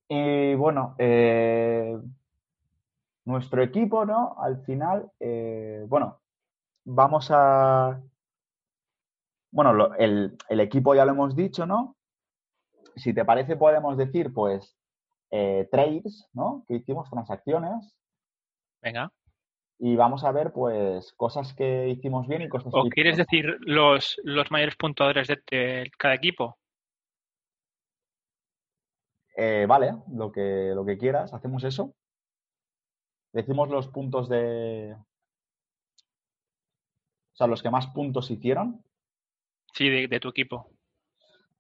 Y bueno, eh, nuestro equipo, ¿no? Al final, eh, bueno, vamos a... Bueno, el, equipo ya lo hemos dicho, ¿no? Si te parece, podemos decir, pues, eh, trades, ¿no? Que hicimos transacciones. Venga. Y vamos a ver, pues, cosas que hicimos bien y cosas ¿O quieres decir los, los mayores puntuadores de, cada equipo? Eh, vale, lo que, lo que quieras, hacemos eso. Decimos los puntos de, o sea, los que más puntos hicieron. Sí, de, tu equipo.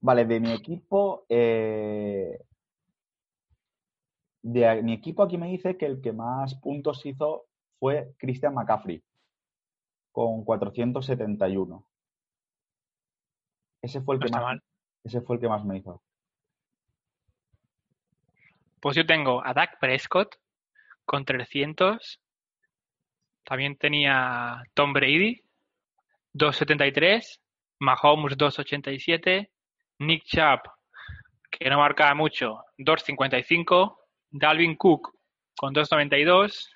Vale, de mi equipo. Eh, de mi equipo aquí me dice que el que más puntos hizo fue Christian McCaffrey, con 471. Ese fue el que más. Ese fue el que más me hizo. Pues yo tengo a Dak Prescott con 300. También tenía Tom Brady 2.73, Mahomes 2.87, Nick Chubb, que no marcaba mucho, 2.55, Dalvin Cook con 2.92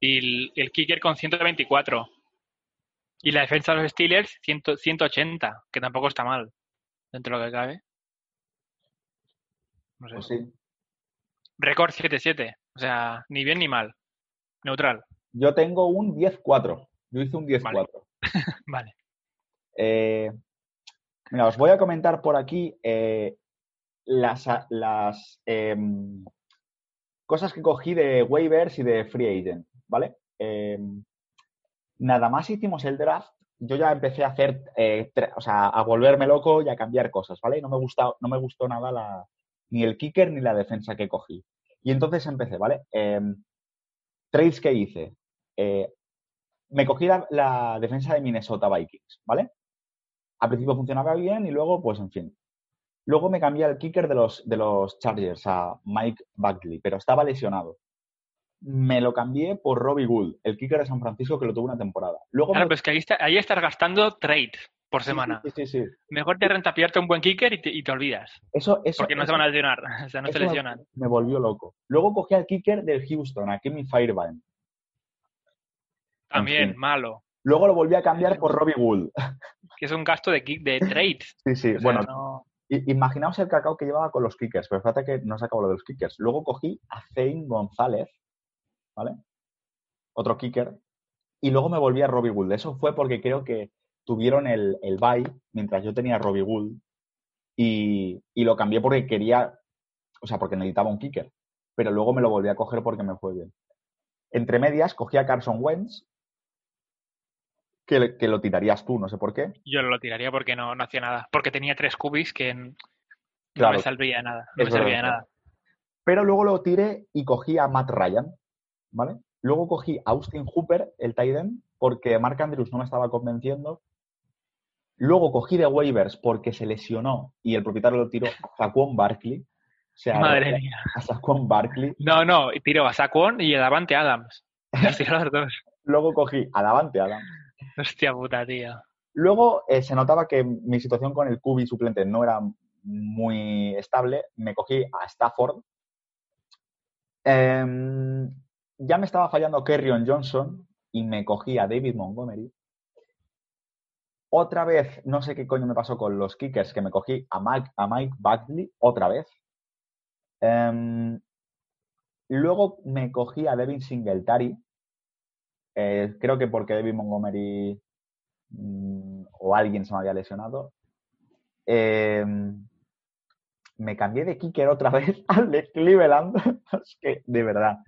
y el, kicker con 124. Y la defensa de los Steelers 180, que tampoco está mal, dentro de lo que cabe. No sé. Pues sí. Récord 7-7, o sea, ni bien ni mal. Neutral. Yo tengo un 10-4. Yo hice un 10-4. Vale. Eh, mira, os voy a comentar por aquí eh, las, em, cosas que cogí de waivers y de free agent, ¿vale? Em, nada más hicimos el draft, yo ya empecé a hacer, eh, o sea, a volverme loco y a cambiar cosas, ¿vale? No me, gusta, no me gustó nada la, ni el kicker ni la defensa que cogí. Y entonces empecé, ¿vale? Em, trades que hice me cogí la, defensa de Minnesota Vikings, ¿vale? Al principio funcionaba bien y luego, pues en fin. Luego me cambié al kicker de los, de los Chargers, a Mike Buckley, pero estaba lesionado. Me lo cambié por Robbie Gould, el kicker de San Francisco que lo tuvo una temporada. Luego claro, pues que ahí, está, ahí estás gastando trade por semana. Sí, sí, sí, Mejor te renta pillarte un buen kicker y te, olvidas. Eso, eso, porque no se van a lesionar, o sea, no se lesionan. Me, volvió loco. Luego cogí al kicker del Houston, a Kimmy Firebaum En También, fin. malo. Luego lo volví a cambiar por Robbie Gould. Que es un gasto de, kick- de trades. Sí, sí. O sea, bueno, no- imaginaos el cacao que llevaba con los kickers, pero fíjate que no se acabó lo de los kickers. Luego cogí a Zane González, ¿vale? Otro kicker. Y luego me volví a Robbie Gould. Eso fue porque creo que tuvieron el, el bye mientras yo tenía a Robbie Gould. Y, y lo cambié porque quería, o sea, porque necesitaba un kicker. Pero luego me lo volví a coger porque me fue bien. Entre medias, cogí a Carson Wentz, que, que lo tirarías tú, no sé por qué. yo lo tiraría porque no, no hacía nada. Porque tenía tres cubis que no Claro. me servía de nada. No me servía de nada. Pero luego lo tiré y cogí a Matt Ryan, ¿vale? Luego cogí a Austin Hooper, el tight end, porque Mark Andrews no me estaba convenciendo. Luego cogí de waivers porque se lesionó y el propietario lo tiró a Saquon Barkley. O sea, Madre mía. a Saquon Barkley. No, no, tiró a Saquon y a Davante Adams. Los tiró a los dos. Luego cogí a Davante Adams. Hostia puta, tío. Luego eh, se notaba que mi situación con el QB suplente no era muy estable. Me cogí a Stafford. Em, ya me estaba fallando Kerryon Johnson y me cogí a David Montgomery. Otra vez, no sé qué coño me pasó con los kickers, que me cogí a Mike, a Mike Bagley otra vez. Em, luego me cogí a Devin Singletary. Eh, creo que porque David Montgomery mm, o alguien se me había lesionado. Eh, me cambié de kicker otra vez al de Cleveland. es que, de verdad.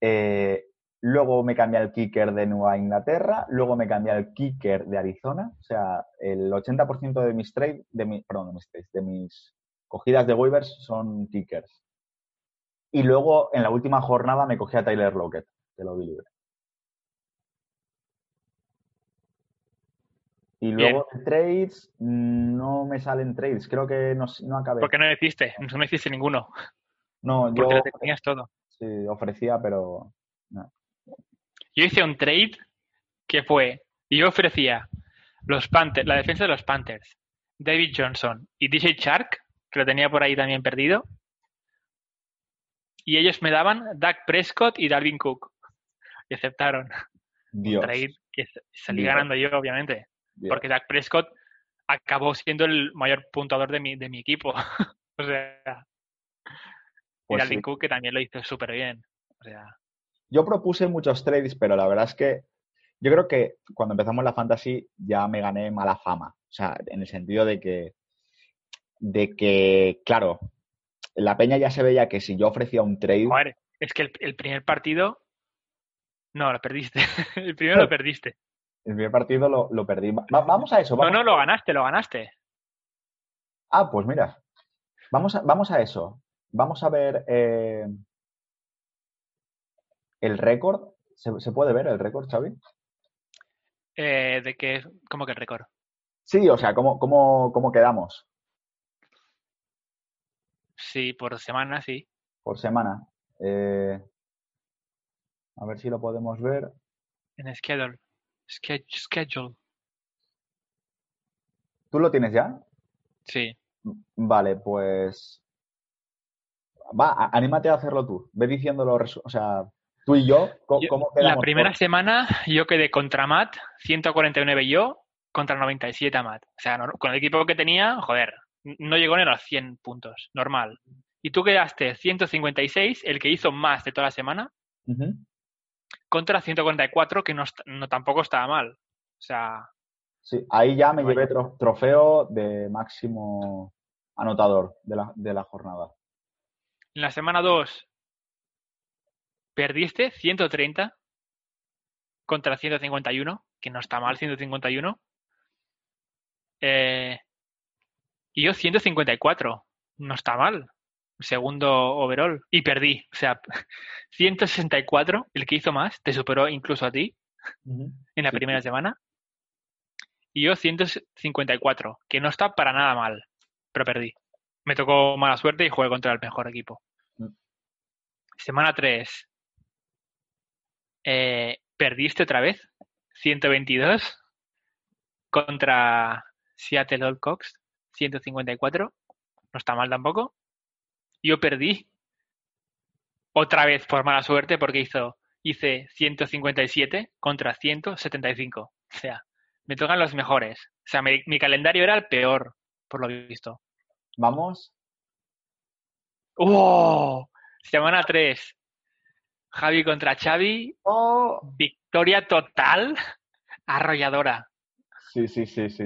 Eh, luego me cambié al kicker de Nueva Inglaterra. Luego me cambié al kicker de Arizona. O sea, el 80% de mis trades, de mi, perdón, de mis de mis cogidas de waivers son kickers. Y luego en la última jornada me cogí a Tyler Lockett, que lo vi libre. Y luego de trades, no me salen trades. Creo que no, no acabé. ¿Por qué no hiciste? No hiciste ninguno. No, yo Porque lo tenías todo. sí, ofrecía, pero no. Yo hice un trade que fue, yo ofrecía los Panthers, la defensa de los Panthers, David Johnson y DJ Shark, que lo tenía por ahí también perdido, y ellos me daban Dak Prescott y Dalvin Cook. Y aceptaron. Dios. Trade que salí Dios. ganando yo, obviamente, Porque Dak Prescott acabó siendo el mayor puntuador de mi, de mi equipo. o sea, y Pues Dalvin sí. Cook que también lo hizo súper bien. O sea, Yo propuse muchos trades, pero la verdad es que yo creo que cuando empezamos la fantasy ya me gané mala fama. O sea, en el sentido de que, de que, claro, la peña ya se veía que si yo ofrecía un trade, Joder, es que el, el primer partido. No, lo perdiste. el primero lo perdiste. El primer partido lo, lo perdí. Va- vamos a eso. No, Vamos. no, lo ganaste, lo ganaste. Ah, pues mira. Vamos a, vamos a eso. Vamos a ver eh, el récord. ¿Se, se puede ver el récord, Xavi? Eh, de que, ¿cómo que el récord? Sí, o sea, ¿cómo, cómo, cómo quedamos Sí, por semana, sí. por semana? Eh, a ver si lo podemos ver. En schedule. Schedule. ¿Tú lo tienes ya? Sí. Vale, pues. Va, anímate a hacerlo tú. Ve diciendo los resu- O sea, tú y yo, co- Yo- ¿cómo la primera por- semana yo quedé contra Matt, 149 yo, contra 97 a Matt. O sea, no- con el equipo que tenía, joder, no llegó ni a los 100 puntos, normal. Y tú quedaste 156, el que hizo más de toda la semana. Contra 144, que no, no tampoco estaba mal. O sea, Sí, ahí ya me llevé tro- trofeo de máximo anotador de la, de la jornada. en la semana 2 perdiste 130 contra 151, que no está mal 151. Eh, y yo 154, no está mal. Segundo overall. Y perdí. O sea, 164, el que hizo más, te superó incluso a ti en la Sí. primera semana. Y yo 154, que no está para nada mal, pero perdí. Me tocó mala suerte y jugué contra el mejor equipo. Mm. Semana 3. Eh, perdiste otra vez, 122, contra Seattle Allcox, 154. No está mal tampoco. Yo perdí otra vez por mala suerte porque hizo hice 157 contra 175. O sea, me tocan los mejores. O sea, mi, mi calendario era el peor, por lo visto. Vamos. ¡Oh! Semana 3. Javi contra Xavi. Oh. Victoria total. Arrolladora. Sí, sí, sí, sí.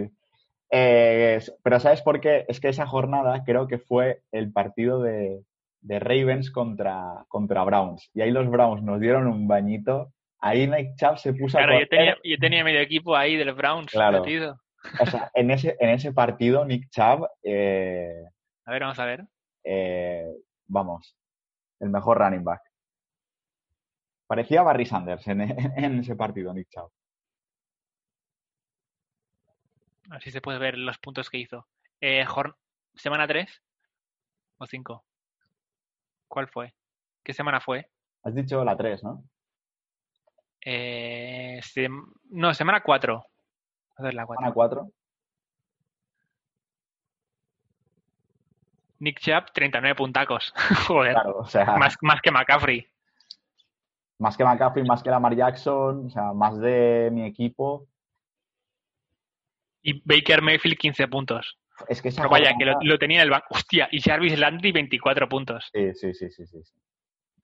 Eh, pero ¿sabes por qué? Es que esa jornada creo que fue el partido de, de Ravens contra, contra Browns. Y ahí los Browns nos dieron un bañito. Ahí Nick Chubb se puso Claro, a yo correr. tenía, yo tenía medio equipo ahí del Browns Claro. O sea, en ese, en ese partido Nick Chubb, eh, A ver, vamos a ver. eh, vamos, el mejor running back. Parecía Barry Sanders en, en ese partido, Nick Chubb. A ver si se puede ver los puntos que hizo. Eh, ¿Semana 3 o 5? ¿Cuál fue? ¿Qué semana fue? Has dicho la 3, ¿no? Eh, sem- No, semana 4. A ver, la 4. Semana 4. Nick Chubb, 39 puntacos. Joder, Claro, o sea, más, más, más que McCaffrey. que McCaffrey, más que Lamar Jackson, o sea, más de mi equipo. Y Baker Mayfield, 15 puntos. Es que esa Pero vaya, que lo, lo tenía en el banco. Hostia, y Jarvis Landry, 24 puntos. Sí, sí, sí, sí, sí.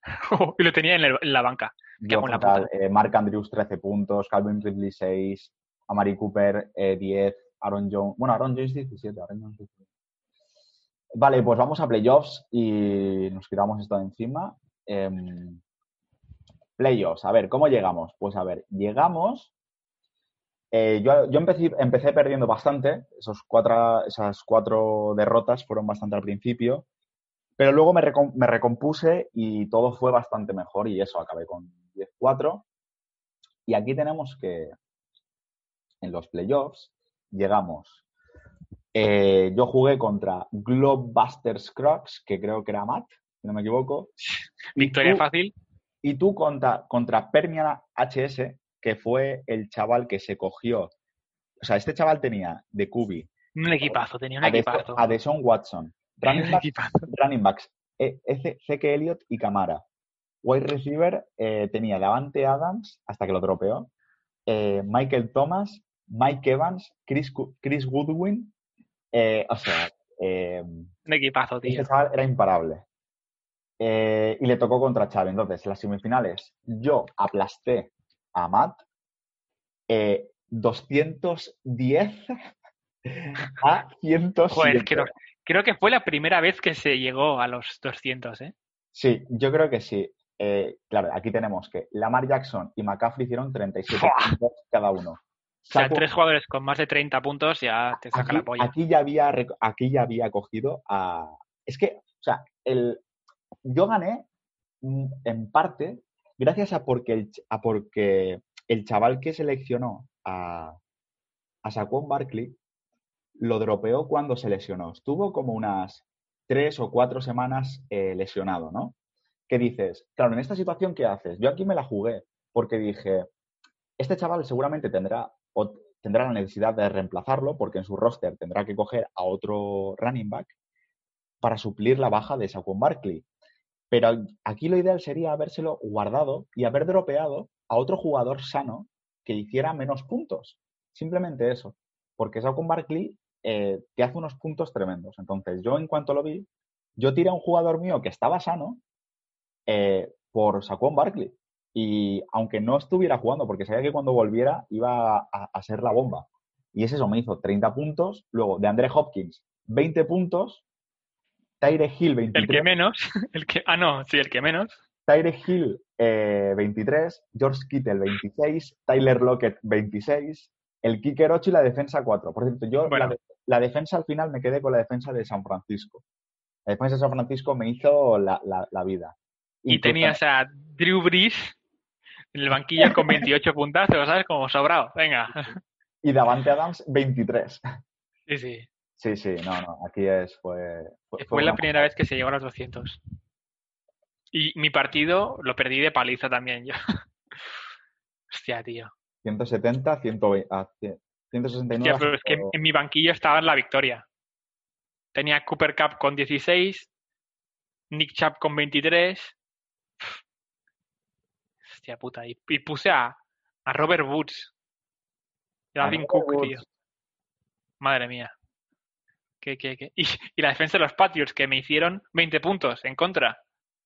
y lo tenía en, el- en la banca. Yo, la eh, Mark Andrews 13 puntos, Calvin Ridley 6, Amari Cooper eh, 10, Aaron Jones. Bueno, Aaron Jones 17, Aaron Jones 17. Vale, pues vamos a playoffs y nos quitamos esto de encima. Em, playoffs, a ver, ¿cómo llegamos? Pues a ver, llegamos. Eh, yo yo empecé, empecé perdiendo bastante, esos cuatro, esas cuatro derrotas fueron bastante al principio, pero luego me, recom- me recompuse y todo fue bastante mejor y eso, acabé con 10-4. Y aquí tenemos que en los playoffs llegamos. eh, yo jugué contra Globebusters Crocs, que creo que era Matt, si no me equivoco. Victoria tú- fácil. y tú contra, contra Permian HS, que fue el chaval que se cogió. O sea, este chaval tenía de Kubi Un equipazo, tenía un a, equipazo. a Deshaun Watson, running equipazo. running backs E- Eze- Zeke Elliott y Camara. Wide receiver eh, tenía Davante Adams, hasta que lo dropeó, eh, Michael Thomas, Mike Evans, Chris, Chris Goodwin. eh, o sea, eh, Un equipazo, tío. este chaval era imparable. Eh, y le tocó contra Xavi. Entonces, las semifinales, yo aplasté a Matt eh, 210 a 107. Joder, creo, creo que fue la primera vez que se llegó a los 200, ¿eh? Sí, yo creo que sí. Eh, claro, aquí tenemos que Lamar Jackson y McCaffrey hicieron 37 ¡Fua! puntos cada uno. O sea, tres jugadores con más de 30 puntos ya te saca aquí, la polla. aquí ya había aquí ya había cogido a es que o sea el yo gané mm, en parte gracias a porque el, a porque el chaval que seleccionó a a Saquon Barkley lo dropeó cuando se lesionó. Estuvo como unas tres o cuatro semanas eh, lesionado no ¿Qué dices claro en esta situación qué haces yo aquí me la jugué porque dije este chaval seguramente tendrá, o tendrá la necesidad de reemplazarlo porque en su roster tendrá que coger a otro running back para suplir la baja de Saquon Barkley. Pero aquí lo ideal sería habérselo guardado y haber dropeado a otro jugador sano que hiciera menos puntos. Simplemente eso. Porque Saquon Barkley eh, te hace unos puntos tremendos. Entonces, yo en cuanto lo vi, yo tiré a un jugador mío que estaba sano eh, por Saquon Barkley. Y aunque no estuviera jugando, porque sabía que cuando volviera iba a, a ser la bomba. Y es eso, me hizo 30 puntos. Luego, de André Hopkins, 20 puntos. Tyre Hill, El 23. que menos, el que, ah, no, sí, el que menos. Tyre Hill, eh, 23. George Kittle, 26. Tyler Lockett, 26. El kicker 8 y la defensa 4. Por cierto, yo Bueno. la, de- la defensa al final me quedé con la defensa de San Francisco. La defensa de San Francisco me hizo la, la- la vida. Y tenías a Drew Brees en el banquillo con 28 puntazos, ¿sabes? Como sobrado. Venga. Y Davante Adams, 23. Sí, sí. Sí, sí, no, no, aquí es, fue... fue, Fue la primera vez que se llegó a los 200. Y mi partido lo perdí de paliza también yo. Hostia, tío. 170, 120, ah, cien- 169. Hostia, pero es que en mi banquillo estaba en la victoria. Tenía Cooper Cup con 16, Nick Chubb con 23. Hostia puta. Y, y puse a, a Robert Woods. Robert Cook, Woods. tío. Madre mía. ¿Qué, qué, qué? Y, y la defensa de los Patriots, que me hicieron 20 puntos en contra.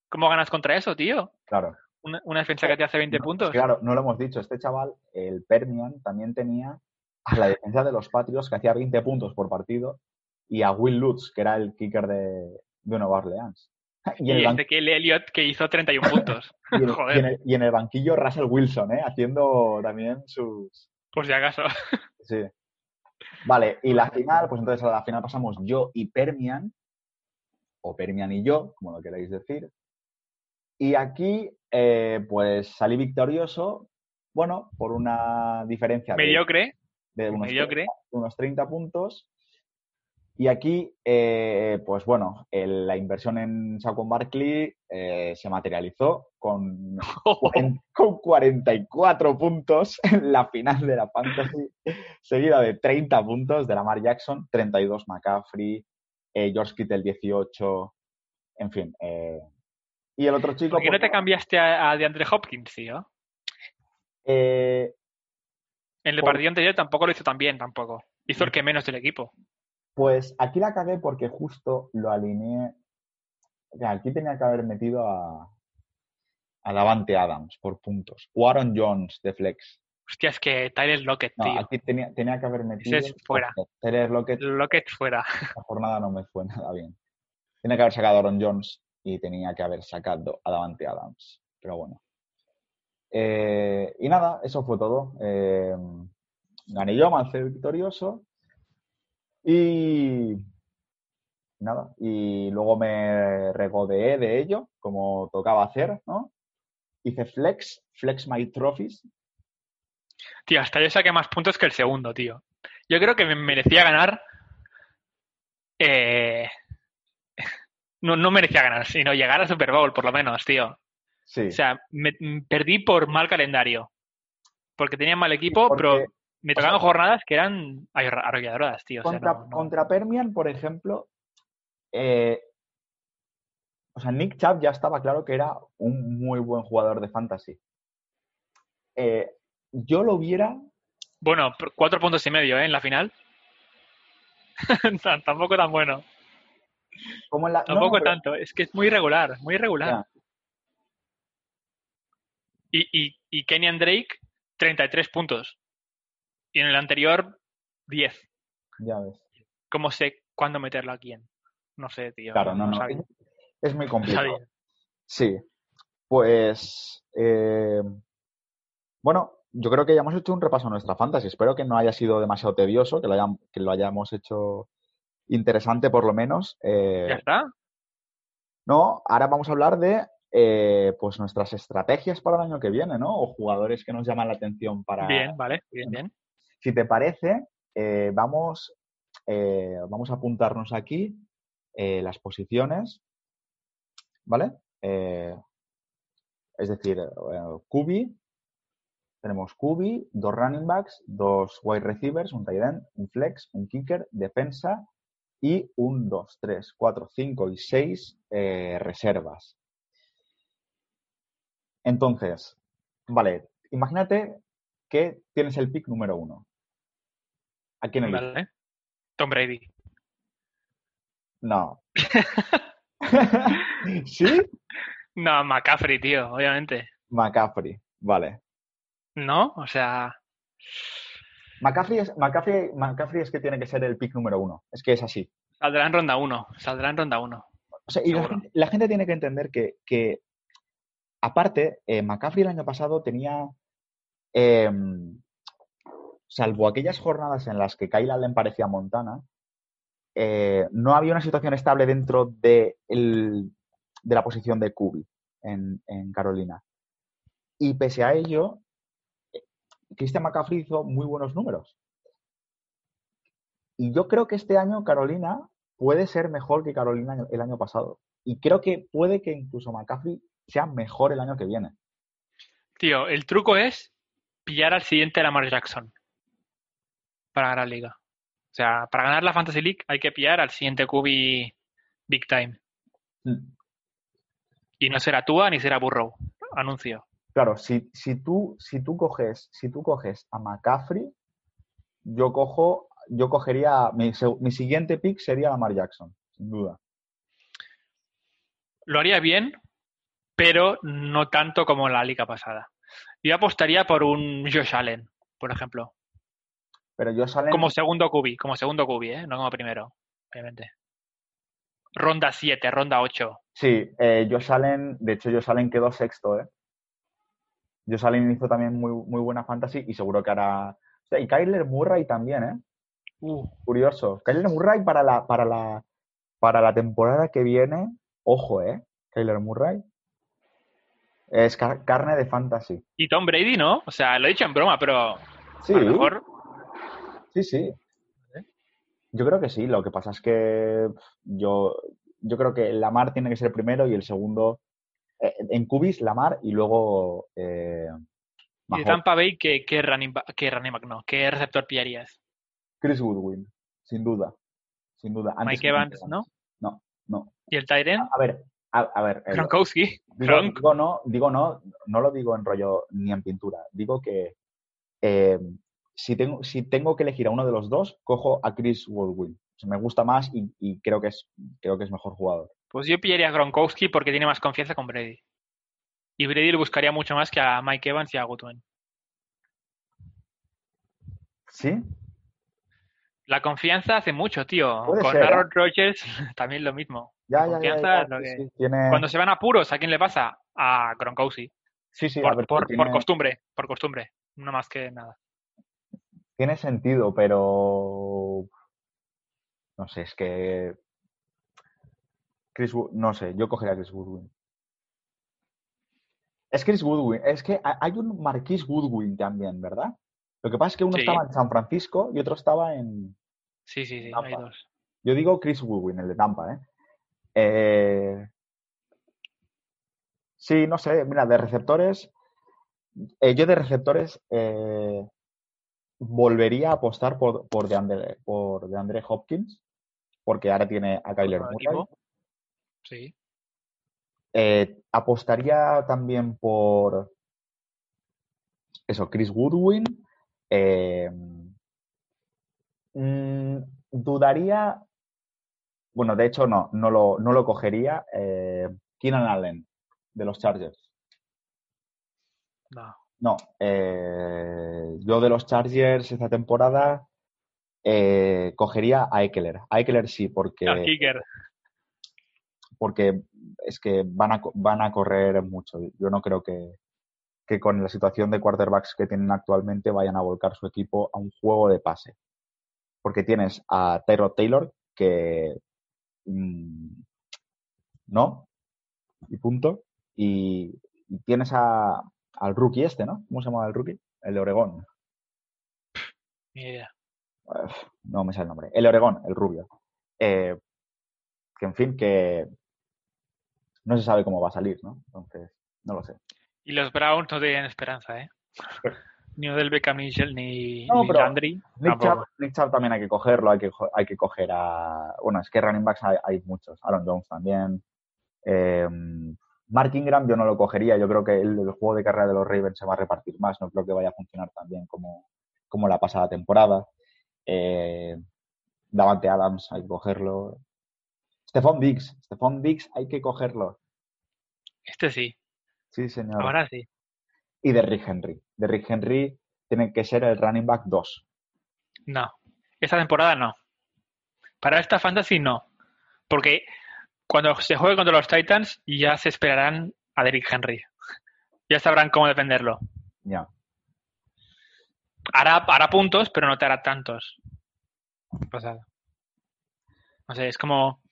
¿Cómo ganas contra eso, tío? Claro. Una, una defensa que te hace 20 No, puntos. es que, claro, no lo hemos dicho. Este chaval, el Permian, también tenía a la defensa de los Patriots que hacía 20 puntos por partido y a Will Lutz, que era el kicker de, de Nueva Orleans. Y Y el ban- este que Elliot que hizo 31 puntos. y en- Joder. y en el- y en el banquillo Russell Wilson, ¿eh? haciendo también sus... Por si acaso. Sí. Vale, y la final, pues entonces a la final pasamos yo y Permian, o Permian y yo, como lo queráis decir. Y aquí, eh, pues salí victorioso, bueno, por una diferencia de, Mediocre. de unos, mediocre. 30, unos 30 puntos. Y aquí, eh, pues bueno, el- la inversión en Saquon Barkley eh, se materializó con, con 44 puntos en la final de la Fantasy, seguida de 30 puntos de Lamar Jackson, 32 McCaffrey, eh, George Kittle 18, en fin. eh, y el otro chico... ¿Por qué no pues, te cambiaste a, a DeAndre Hopkins, tío? eh, En el Por- partido anterior tampoco lo hizo tan bien, tampoco. Hizo el que menos del equipo. Pues aquí la cagué porque justo lo alineé. Aquí tenía que haber metido a, a Davante Adams por puntos. O Aaron Jones de Flex. Hostia, es que Tyler Lockett, No, tío. aquí tenía, tenía que haber metido. es fuera. Tyler Lockett, Lockett fuera. la jornada no me fue nada bien. Tenía que haber sacado a Aaron Jones y tenía que haber sacado a Davante Adams. Pero bueno. Eh, y nada, eso fue todo. Eh, gané yo, me victorioso. Y nada, y luego me regodeé de ello, como tocaba hacer, ¿no? Hice flex, flex my trophies. Tío, hasta yo saqué más puntos que el segundo, tío. Yo creo que me merecía ganar. eh, No, no merecía ganar, sino llegar al Super Bowl, por lo menos, tío. Sí. O sea, me, perdí por mal calendario. Porque tenía mal equipo, porque- pero me o tocaban sea- jornadas que eran arro- arrolladoras, tío. O sea, contra, no- no- contra Permian, por ejemplo, eh, o sea, Nick Chubb ya estaba claro que era un muy buen jugador de fantasy. Eh, yo lo hubiera, Bueno, cuatro puntos y medio, ¿eh? En la final. Tampoco tan bueno. como en la... no, Tampoco pero- tanto. Es que es muy irregular, muy irregular. ya, Y, y, y Kenyan Drake, 33 puntos. Y en el anterior, 10. ya ves. ¿Cómo sé cuándo meterlo a quién? No sé, tío. Claro, no, no. Es muy complicado. Sí, pues eh, bueno, yo creo que ya hemos hecho un repaso a nuestra fantasy. Espero que no haya sido demasiado tedioso, que lo, hayam- que lo hayamos hecho interesante por lo menos. Eh, ¿Ya está? no, ahora vamos a hablar de eh, pues nuestras estrategias para el año que viene, ¿no? O jugadores que nos llaman la atención para. Bien, vale, bien, bien. Si te parece, eh, vamos, eh, vamos a apuntarnos aquí eh, las posiciones, ¿vale? Es decir, QB, tenemos QB, dos running backs, dos wide receivers, un tight end, un flex, un kicker, defensa y un 2, 3, 4, 5 y 6 reservas. Entonces, vale, imagínate que tienes el pick número uno. ¿A quién eliges? Vale. Tom Brady. No. ¿Sí? No, McCaffrey, tío, obviamente. McCaffrey, vale. ¿No? O sea, McCaffrey es, McCaffrey, McCaffrey es que tiene que ser el pick número uno. Es que es así. saldrá en ronda 1. Saldrá en ronda 1. O sea, y la gente, la gente tiene que entender que, que aparte, eh, McCaffrey el año pasado tenía, eh, salvo aquellas jornadas en las que Kyle Allen parecía Montana, eh, no había una situación estable dentro de, el- de la posición de Kubi en, Carolina. Y pese a ello, Christian McCaffrey hizo muy buenos números. Y yo creo que este año Carolina puede ser mejor que Carolina el año pasado. Y creo que puede que incluso McCaffrey sea mejor el año que viene. Tío, el truco es pillar al siguiente Lamar Jackson para ganar liga. O sea, para ganar la Fantasy League hay que pillar al siguiente QB Big Time. Mm. Y no será Tua ni será Burrow. Anuncio. Claro, si, si, tú, si, tú coges, si tú coges a McCaffrey, yo cojo, yo cogería, mi, mi siguiente pick sería Lamar Jackson, sin duda. Lo haría bien, pero no tanto como en la liga pasada. Yo apostaría por un Josh Allen, por ejemplo. Pero yo salen. Como segundo QB, como segundo QB, ¿eh? No como primero, obviamente. Ronda 7, ronda 8. Sí, eh, Josh Allen, de hecho, Josh Allen quedó sexto, ¿eh? Josh Allen hizo también muy, muy buena fantasy y seguro que hará. O sea, y Kyler Murray también, ¿eh? Uh, Curioso. Kyler Murray para la, para la, para la temporada que viene, ojo, ¿eh? Kyler Murray. Es car- carne de fantasy. y Tom Brady, ¿no? O sea, lo he dicho en broma, pero Sí, a lo mejor sí, sí. Yo creo que sí. Lo que pasa es que yo, yo creo que Lamar tiene que ser el primero y el segundo. eh, en Cubis, Lamar y luego. Eh, y de. Tampa Bay, ¿qué, qué running, ba- qué running back no? ¿Qué receptor pillarías? Chris Goodwin, sin duda. Sin duda. Antes Mike Evans, ¿no? No, no. ¿Y el Tyren? A ver, a, a ver. eh, Gronkowski. digo, Gronk. digo no, digo no, no lo digo en rollo ni en pintura. Digo que eh, si, tengo, si tengo que elegir a uno de los dos, cojo a Chris. O sea, me gusta más y, y creo, que es, creo que es mejor jugador. Pues yo pillaría a Gronkowski porque tiene más confianza con Brady. Y Brady lo buscaría mucho más que a Mike Evans y a Goodwin. ¿Sí? La confianza hace mucho, tío. Puede con ser, ¿eh? Aaron Rodgers también lo mismo. Ya, La ya, ya, confianza ya, es lo sí, que- sí, tiene- Cuando se van apuros, ¿a quién le pasa? A Gronkowski. sí, sí, a por, ver, por- tiene, por costumbre, por costumbre. No más que nada. Tiene sentido, pero no sé, es que Chris no sé, yo cogería a Chris Goodwin. Es Chris Goodwin, es que ha- hay un Marquis Goodwin también, ¿verdad? Lo que pasa es que uno Sí. estaba en San Francisco y otro estaba en... Sí, sí, sí, Tampa. hay dos. Yo digo Chris Goodwin, el de Tampa, ¿eh? Eh, Sí, no sé, mira, de receptores, eh, yo de receptores eh, volvería a apostar por, por, DeAndre, por DeAndre Hopkins, porque ahora tiene a Kyler Murray. Sí. Eh, apostaría también por eso, Chris Goodwin. Eh, mm, dudaría, bueno, de hecho no, no lo, no lo cogería. Eh, Keenan Allen, de los Chargers. No. No, eh, yo de los Chargers esta temporada eh, cogería a Eckler. A Eckler sí, porque, Al kicker. porque es que van a, van a correr mucho. Yo no creo que, que con la situación de quarterbacks que tienen actualmente vayan a volcar su equipo a un juego de pase. Porque tienes a Tyrod Taylor, que mm, no, y punto. Y, y tienes a, al rookie este, ¿no? ¿Cómo se llama el rookie? El de Oregón. Ni idea. Uf, no me sale el nombre. El Oregón, el rubio. Eh, que en fin, que no se sabe cómo va a salir, ¿no? Entonces, no lo sé. Y los Browns no tienen esperanza, ¿eh? Ni Odell Beckham, ni, Shell- ni, No, ni pero Landry. Nick. Chubb, Nick Chubb también hay que cogerlo, hay que, hay que coger a... Bueno, es que running backs hay, hay muchos. Aaron Jones también. Eh, Mark Ingram yo no lo cogería. Yo creo que el, el juego de carrera de los Ravens se va a repartir más. No creo que vaya a funcionar tan bien como, como la pasada temporada. Eh, Davante Adams hay que cogerlo. Stephon Diggs. Stephon Diggs hay que cogerlo. Este sí. Sí, señor. Ahora sí. Y de Rick Henry. De Rick Henry tiene que ser el running back 2. No. Esta temporada no. Para esta fantasy no. Porque cuando se juegue contra los Titans ya se esperarán a Derrick Henry. Ya sabrán cómo defenderlo. Ya. Hará, hará puntos, pero no te hará tantos. Pasado. No sé, es como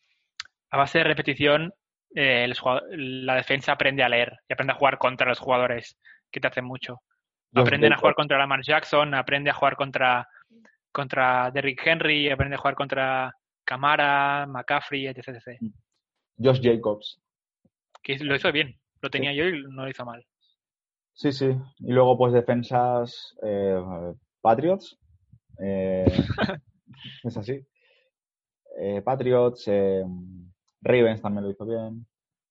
a base de repetición eh, la defensa aprende a leer y aprende a jugar contra los jugadores que te hacen mucho. Aprenden a jugar contra Lamar Jackson, aprende a jugar contra, contra Derrick Henry, aprende a jugar contra Camara, McCaffrey, etc, etc. Josh Jacobs. Que lo hizo bien. Lo tenía yo y no lo hizo mal. Sí, sí. Y luego, pues, defensas eh, Patriots. Eh, es así. Eh, Patriots, Ravens también lo hizo bien.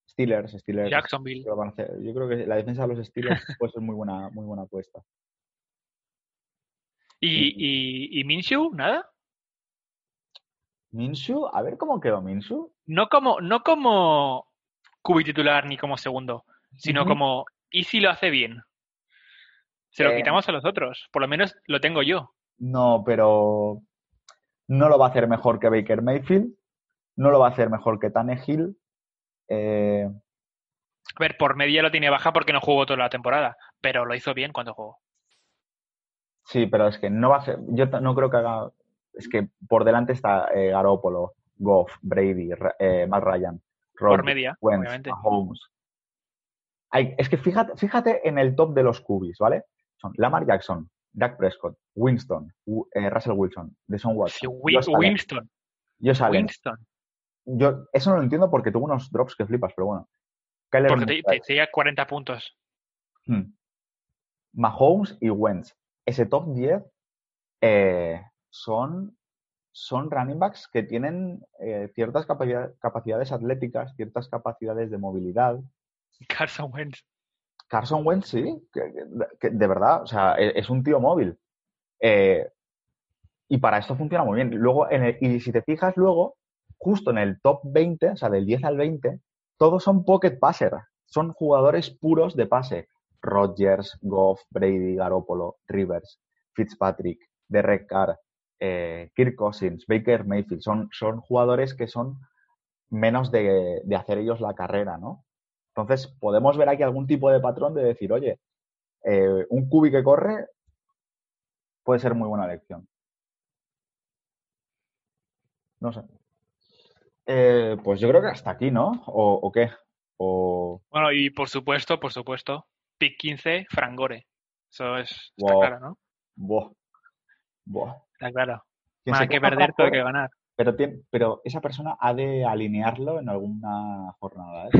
Steelers, Steelers. Jacksonville. Yo creo que la defensa de los Steelers puede ser muy buena, muy buena apuesta. ¿Y, y, y Minshew? ¿Nada? Minshew, a ver cómo quedó Minshew. No como, no como cubi titular ni como segundo, sino como, ¿y si lo hace bien? Se lo Eh. quitamos a los otros. Por lo menos lo tengo yo. No, pero no lo va a hacer mejor que Baker Mayfield, no lo va a hacer mejor que Tannehill. Eh, A ver, por media lo tiene baja porque no jugó toda la temporada, pero lo hizo bien cuando jugó. sí, pero es que no va a hacer. Yo no creo que haga. Es que por delante está eh, Garoppolo, Goff, Brady, Ra- eh, Matt Ryan, Por Rodgers, media, Wentz, obviamente. Mahomes. Hay- es que fíjate, fíjate en el top de los cubis, ¿vale? Son Lamar Jackson, Dak Prescott, Winston, eh, Russell Wilson, Sí, Watson, Josh Allen. Winston. Josh Allen. Winston. Yo eso no lo entiendo porque tuvo unos drops que flipas, pero bueno. Kyler Porque te, te llega 40 puntos. hmm. Mahomes y Wentz. Ese top 10 eh, son, son running backs que tienen eh, ciertas capacidad- capacidades atléticas, ciertas capacidades de movilidad. Carson Wentz. Carson Wentz, sí, que, que- que de verdad, o sea, e- es un tío móvil. Eh, y para esto funciona muy bien. Luego, en el- y si te fijas luego, justo en el top 20, o sea, del 10 al 20, todos son pocket passer. Son jugadores puros de pase. Rodgers, Goff, Brady, Garoppolo, Rivers, Fitzpatrick, Derek Carr, eh, Kirk Cousins, Baker Mayfield. Son, son jugadores que son menos de, de hacer ellos la carrera, ¿no? Entonces, podemos ver aquí algún tipo de patrón de decir, oye, eh, un cubi que corre puede ser muy buena elección. No sé. Eh, pues yo creo que hasta aquí, ¿no? ¿O, o qué? O... Bueno, y por supuesto, por supuesto, pick 15, Frangore. Eso es, está Wow. claro, ¿no? Buah. Buah. Está claro. Más que perder, todo hay que ganar. Pero, tiene- pero esa persona ha de alinearlo en alguna jornada, ¿eh?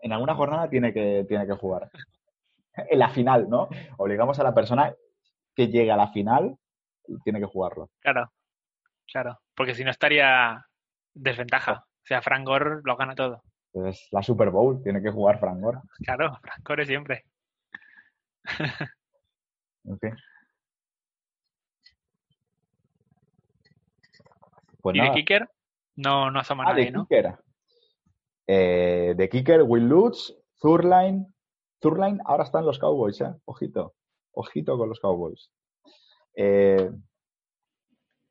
En alguna jornada tiene que, tiene que jugar. En la final, ¿no? Obligamos a la persona que llegue a la final, tiene que jugarlo. Claro, claro. Porque si no estaría desventaja. O sea, Frangor lo gana todo. Es la Super Bowl, tiene que jugar Frangor. Claro, Frangore siempre. En fin. Pues y de nada. Kicker, no, no asoma Ah, nadie, de ¿no? Kicker. Eh, de Kicker, Will Lutz, Zurline. Zurline ahora está en los Cowboys, ¿eh? Ojito. Ojito con los Cowboys. Eh,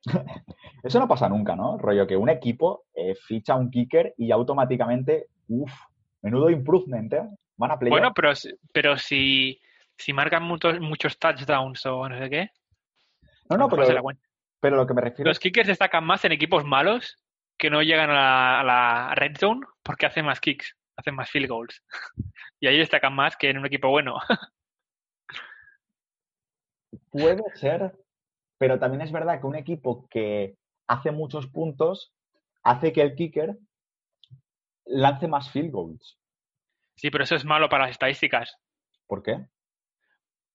Eso no pasa nunca, ¿no? Rollo que un equipo eh, ficha un kicker y automáticamente, uff, menudo improvement, ¿eh? Van a playoff. Bueno, pero, si- pero si, si marcan muchos, muchos touchdowns o no sé qué, no, no, pero. Pero lo que me refiero Los kickers destacan más en equipos malos que no llegan a la, a la red zone porque hacen más kicks, hacen más field goals. Y ahí destacan más que en un equipo bueno. Puede ser, pero también es verdad que un equipo que hace muchos puntos hace que el kicker lance más field goals. Sí, pero eso es malo para las estadísticas. ¿Por qué?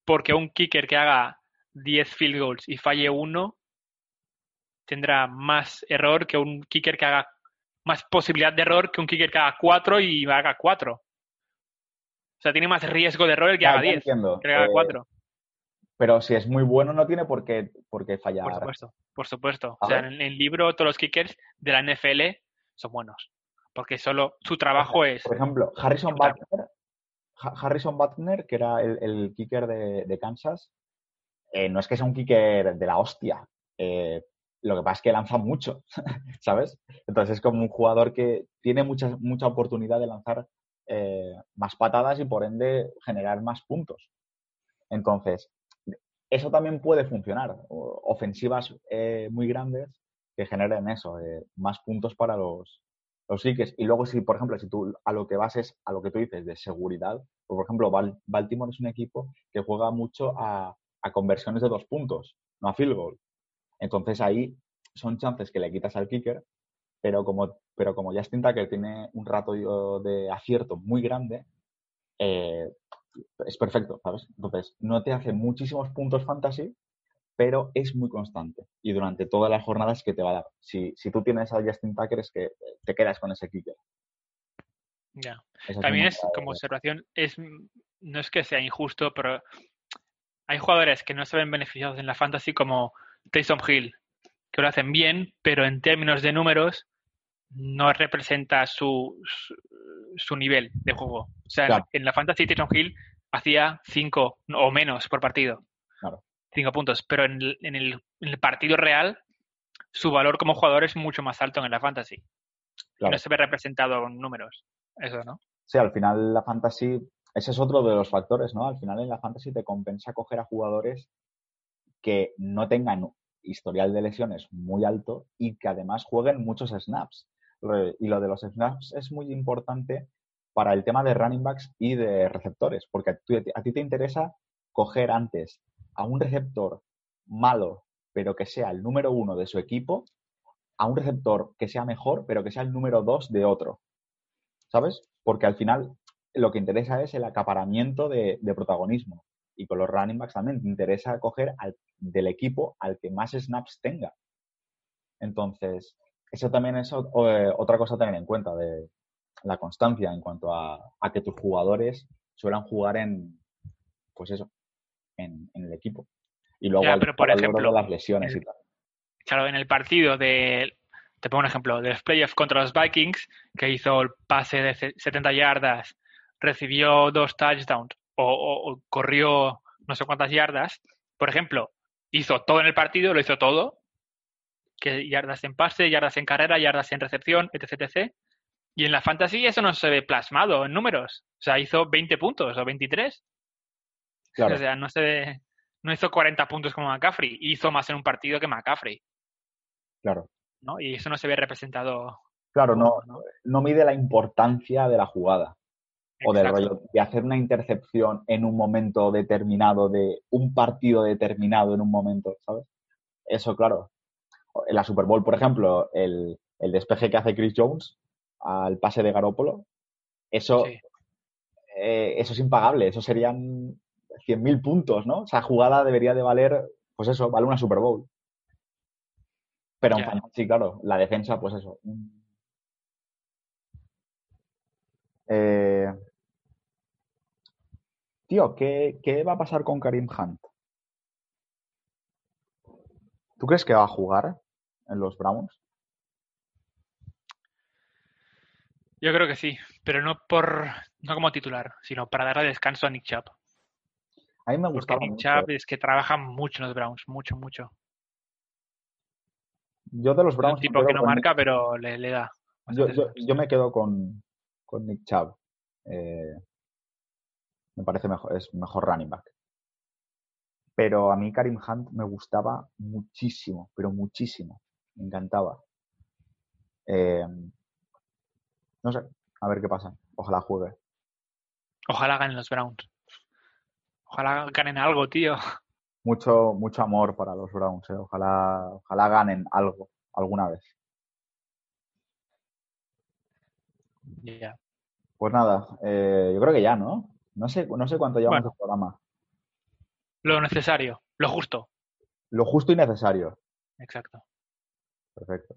Porque un kicker que haga 10 field goals y falle uno tendrá más error que un kicker que haga más posibilidad de error que un kicker que haga 4 y haga 4. O sea, tiene más riesgo de error el que Ya, haga ya 10 entiendo. que haga Eh, 4. pero si es muy bueno no tiene por qué, por qué fallar. Por supuesto, por supuesto. A O sea, ver. en el libro todos los kickers de la NFL son buenos. Porque solo su trabajo es... Por ejemplo, Harrison Ha- Harrison Butler, que era el, el kicker de, de Kansas, eh, no es que sea un kicker de la hostia. eh, lo que pasa es que lanza mucho, ¿sabes? Entonces es como un jugador que tiene mucha, mucha oportunidad de lanzar eh, más patadas y por ende generar más puntos. Entonces, eso también puede funcionar. Ofensivas eh, muy grandes que generen eso, eh, más puntos para los, los kickers. Y luego, si, por ejemplo, si tú a lo que vas es a lo que tú dices de seguridad, pues, por ejemplo, Bal- Baltimore es un equipo que juega mucho a, a conversiones de dos puntos, no a field goal. Entonces ahí son chances que le quitas al kicker, pero como, pero como Justin Tucker tiene un rato de acierto muy grande, eh, es perfecto, ¿sabes? Entonces, no te hace muchísimos puntos fantasy, pero es muy constante y durante todas las jornadas que te va a dar. Si, si tú tienes a Justin Tucker es que te quedas con ese kicker. Ya. Esa También es, de como observación, es no es que sea injusto, pero hay jugadores que no se ven beneficiados en la fantasy como Taysom Hill, que lo hacen bien, pero en términos de números no representa su, su, su nivel de juego. O sea, Claro. en la fantasy Taysom Hill hacía 5 o menos por partido. Claro. 5 puntos, pero en el, en, el, en el partido real su valor como jugador es mucho más alto en la fantasy. Claro. no se ve representado en números. Eso, ¿no? Sí, al final la fantasy, ese es otro de los factores, ¿no? Al final en la fantasy te compensa coger a jugadores que no tengan historial de lesiones muy alto y que además jueguen muchos snaps. Y lo de los snaps es muy importante para el tema de running backs y de receptores, porque a ti, te interesa coger antes a un receptor malo, pero que sea el número uno de su equipo, a un receptor que sea mejor, pero que sea el número dos de otro. ¿Sabes? Porque al final lo que interesa es el acaparamiento de protagonismo. Y con los running backs también te interesa coger al, del equipo al que más snaps tenga. Entonces, eso también es o- eh, otra cosa a tener en cuenta de la constancia en cuanto a, a que tus jugadores suelan jugar en, pues eso, en, en el equipo. Y luego Ya, al- pero por al ejemplo, las lesiones el- y tal. Claro, en el partido de, te pongo un ejemplo, de los playoffs contra los Vikings, que hizo el pase de ce- 70 yardas, recibió dos touchdowns o, corrió no sé cuántas yardas, por ejemplo, hizo todo en el partido, lo hizo todo, que yardas en pase, yardas en carrera, yardas en recepción, etc, etc. Y en la fantasy eso no se ve plasmado en números. O sea, hizo 20 puntos o 23. Claro, O sea, no se ve- no hizo 40 puntos como McCaffrey, hizo más en un partido que McCaffrey. claro. ¿no? Y eso no se ve representado. Claro, no, ¿no? no mide la importancia de la jugada. O del rollo de hacer una intercepción en un momento determinado, de un partido determinado en un momento, ¿sabes? Eso, claro. En la Super Bowl, por ejemplo, el, el despeje que hace Chris Jones al pase de Garópolo, eso, Sí. eh, eso es impagable, eso serían 100.000 puntos, ¿no? Esa jugada debería de valer, pues eso, vale una Super Bowl. Pero en Ya. fantasy, claro, la defensa, pues eso. Eh, Tío, ¿qué, qué va a pasar con Karim Hunt? ¿Tú crees que va a jugar en los Browns? Yo creo que sí, pero no por no como titular, sino para darle descanso a Nick Chubb. A mí me Porque gustaba Nick mucho. Chubb es que trabaja mucho en los Browns, mucho, mucho. Yo de los Es un Browns me tipo que no marca, pero le, le da. Yo, yo me quedo con, con Nick Chubb. Eh, me parece mejor, es mejor running back. Pero a mí Karim Hunt me gustaba muchísimo, pero muchísimo. Me encantaba. Eh, no sé, a ver qué pasa. Ojalá juegue. Ojalá ganen los Browns. Ojalá ganen algo, tío. Mucho, mucho amor para los Browns. eh. Ojalá, ojalá ganen algo alguna vez. Ya. Pues nada, eh, yo creo que ya, ¿no? No sé, no sé cuánto llevamos Bueno. de programa. Lo necesario, lo justo. Lo justo y necesario. Exacto. Perfecto.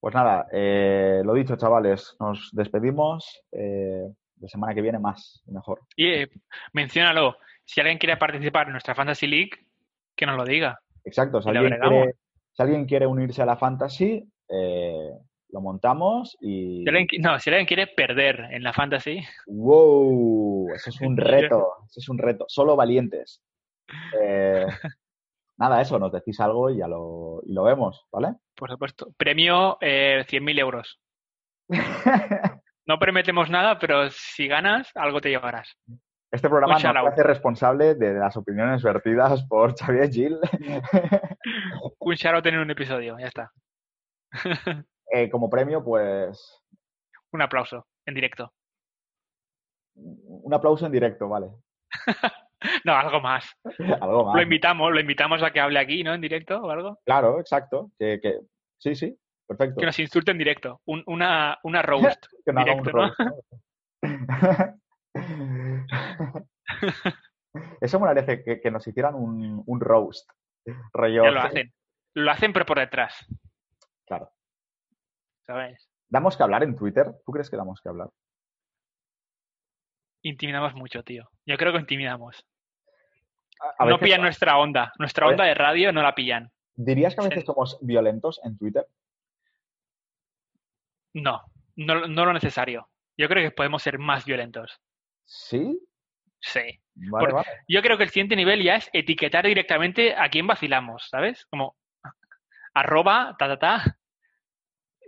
Pues nada, eh, lo dicho, chavales, nos despedimos. Eh, la semana que viene más y mejor. Y eh, menciónalo. Si alguien quiere participar en nuestra Fantasy League, que nos lo diga. Exacto, si alguien, quiere, si alguien quiere unirse a la fantasy, eh, lo montamos y... Si alguien qui- no, si alguien quiere perder en la Fantasy, ¡Wow! Eso es un reto, eso es un reto. Solo valientes. Eh, nada, eso, nos decís algo y ya lo, y lo vemos, ¿vale? por supuesto. Premio eh, 100.000 euros. No prometemos nada, pero si ganas, algo te llevarás. Este programa Un no se shout-out. hace responsable de las opiniones vertidas por Xavier Gil. Un shout en un episodio, ya está. Eh, como premio, pues Un aplauso en directo. un aplauso en directo, vale. No, algo más. Algo más. Lo invitamos, lo invitamos a que hable aquí, ¿no? En directo o algo. Claro, exacto. Que, que... Sí, sí, perfecto. Que nos insulte en directo. Un- una, una roast. Que no un directo, ¿no? roast, ¿no? Eso me parece que, que nos hicieran un, un roast. Rollo. Ya lo hacen. Lo hacen, pero por detrás. ¿Damos que hablar en Twitter? ¿Tú crees que damos que hablar? Intimidamos mucho, tío. Yo creo que intimidamos. A no veces- pillan nuestra onda. Nuestra onda de radio no la pillan. ¿Dirías que a veces Sí. somos violentos en Twitter? No, no, no lo necesario. Yo creo que podemos ser más violentos. ¿Sí? Sí. Vale, Por- vale. Yo creo que el siguiente nivel ya es etiquetar directamente a quién vacilamos, ¿sabes? Como arroba, ta, ta, ta,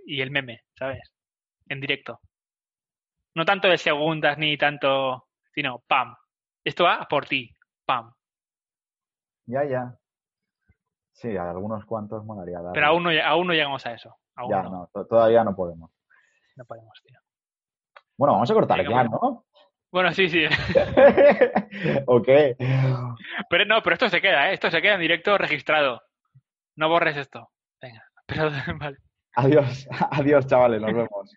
y el meme, ¿sabes? En directo. No tanto de segundas ni tanto, sino pam. Esto va por ti, pam. Ya, ya. Sí, a algunos cuantos molaría dar. Pero aún no, aún no llegamos a eso. Aún Ya, no, no, to- todavía no podemos. no podemos, tío. Bueno, vamos a cortar Venga, ya, bueno. ¿no? Bueno, sí, sí. ok. Pero no, pero esto se queda, ¿eh? Esto se queda en directo registrado. No borres esto. Venga, pero vale. Adiós, adiós, chavales, nos vemos.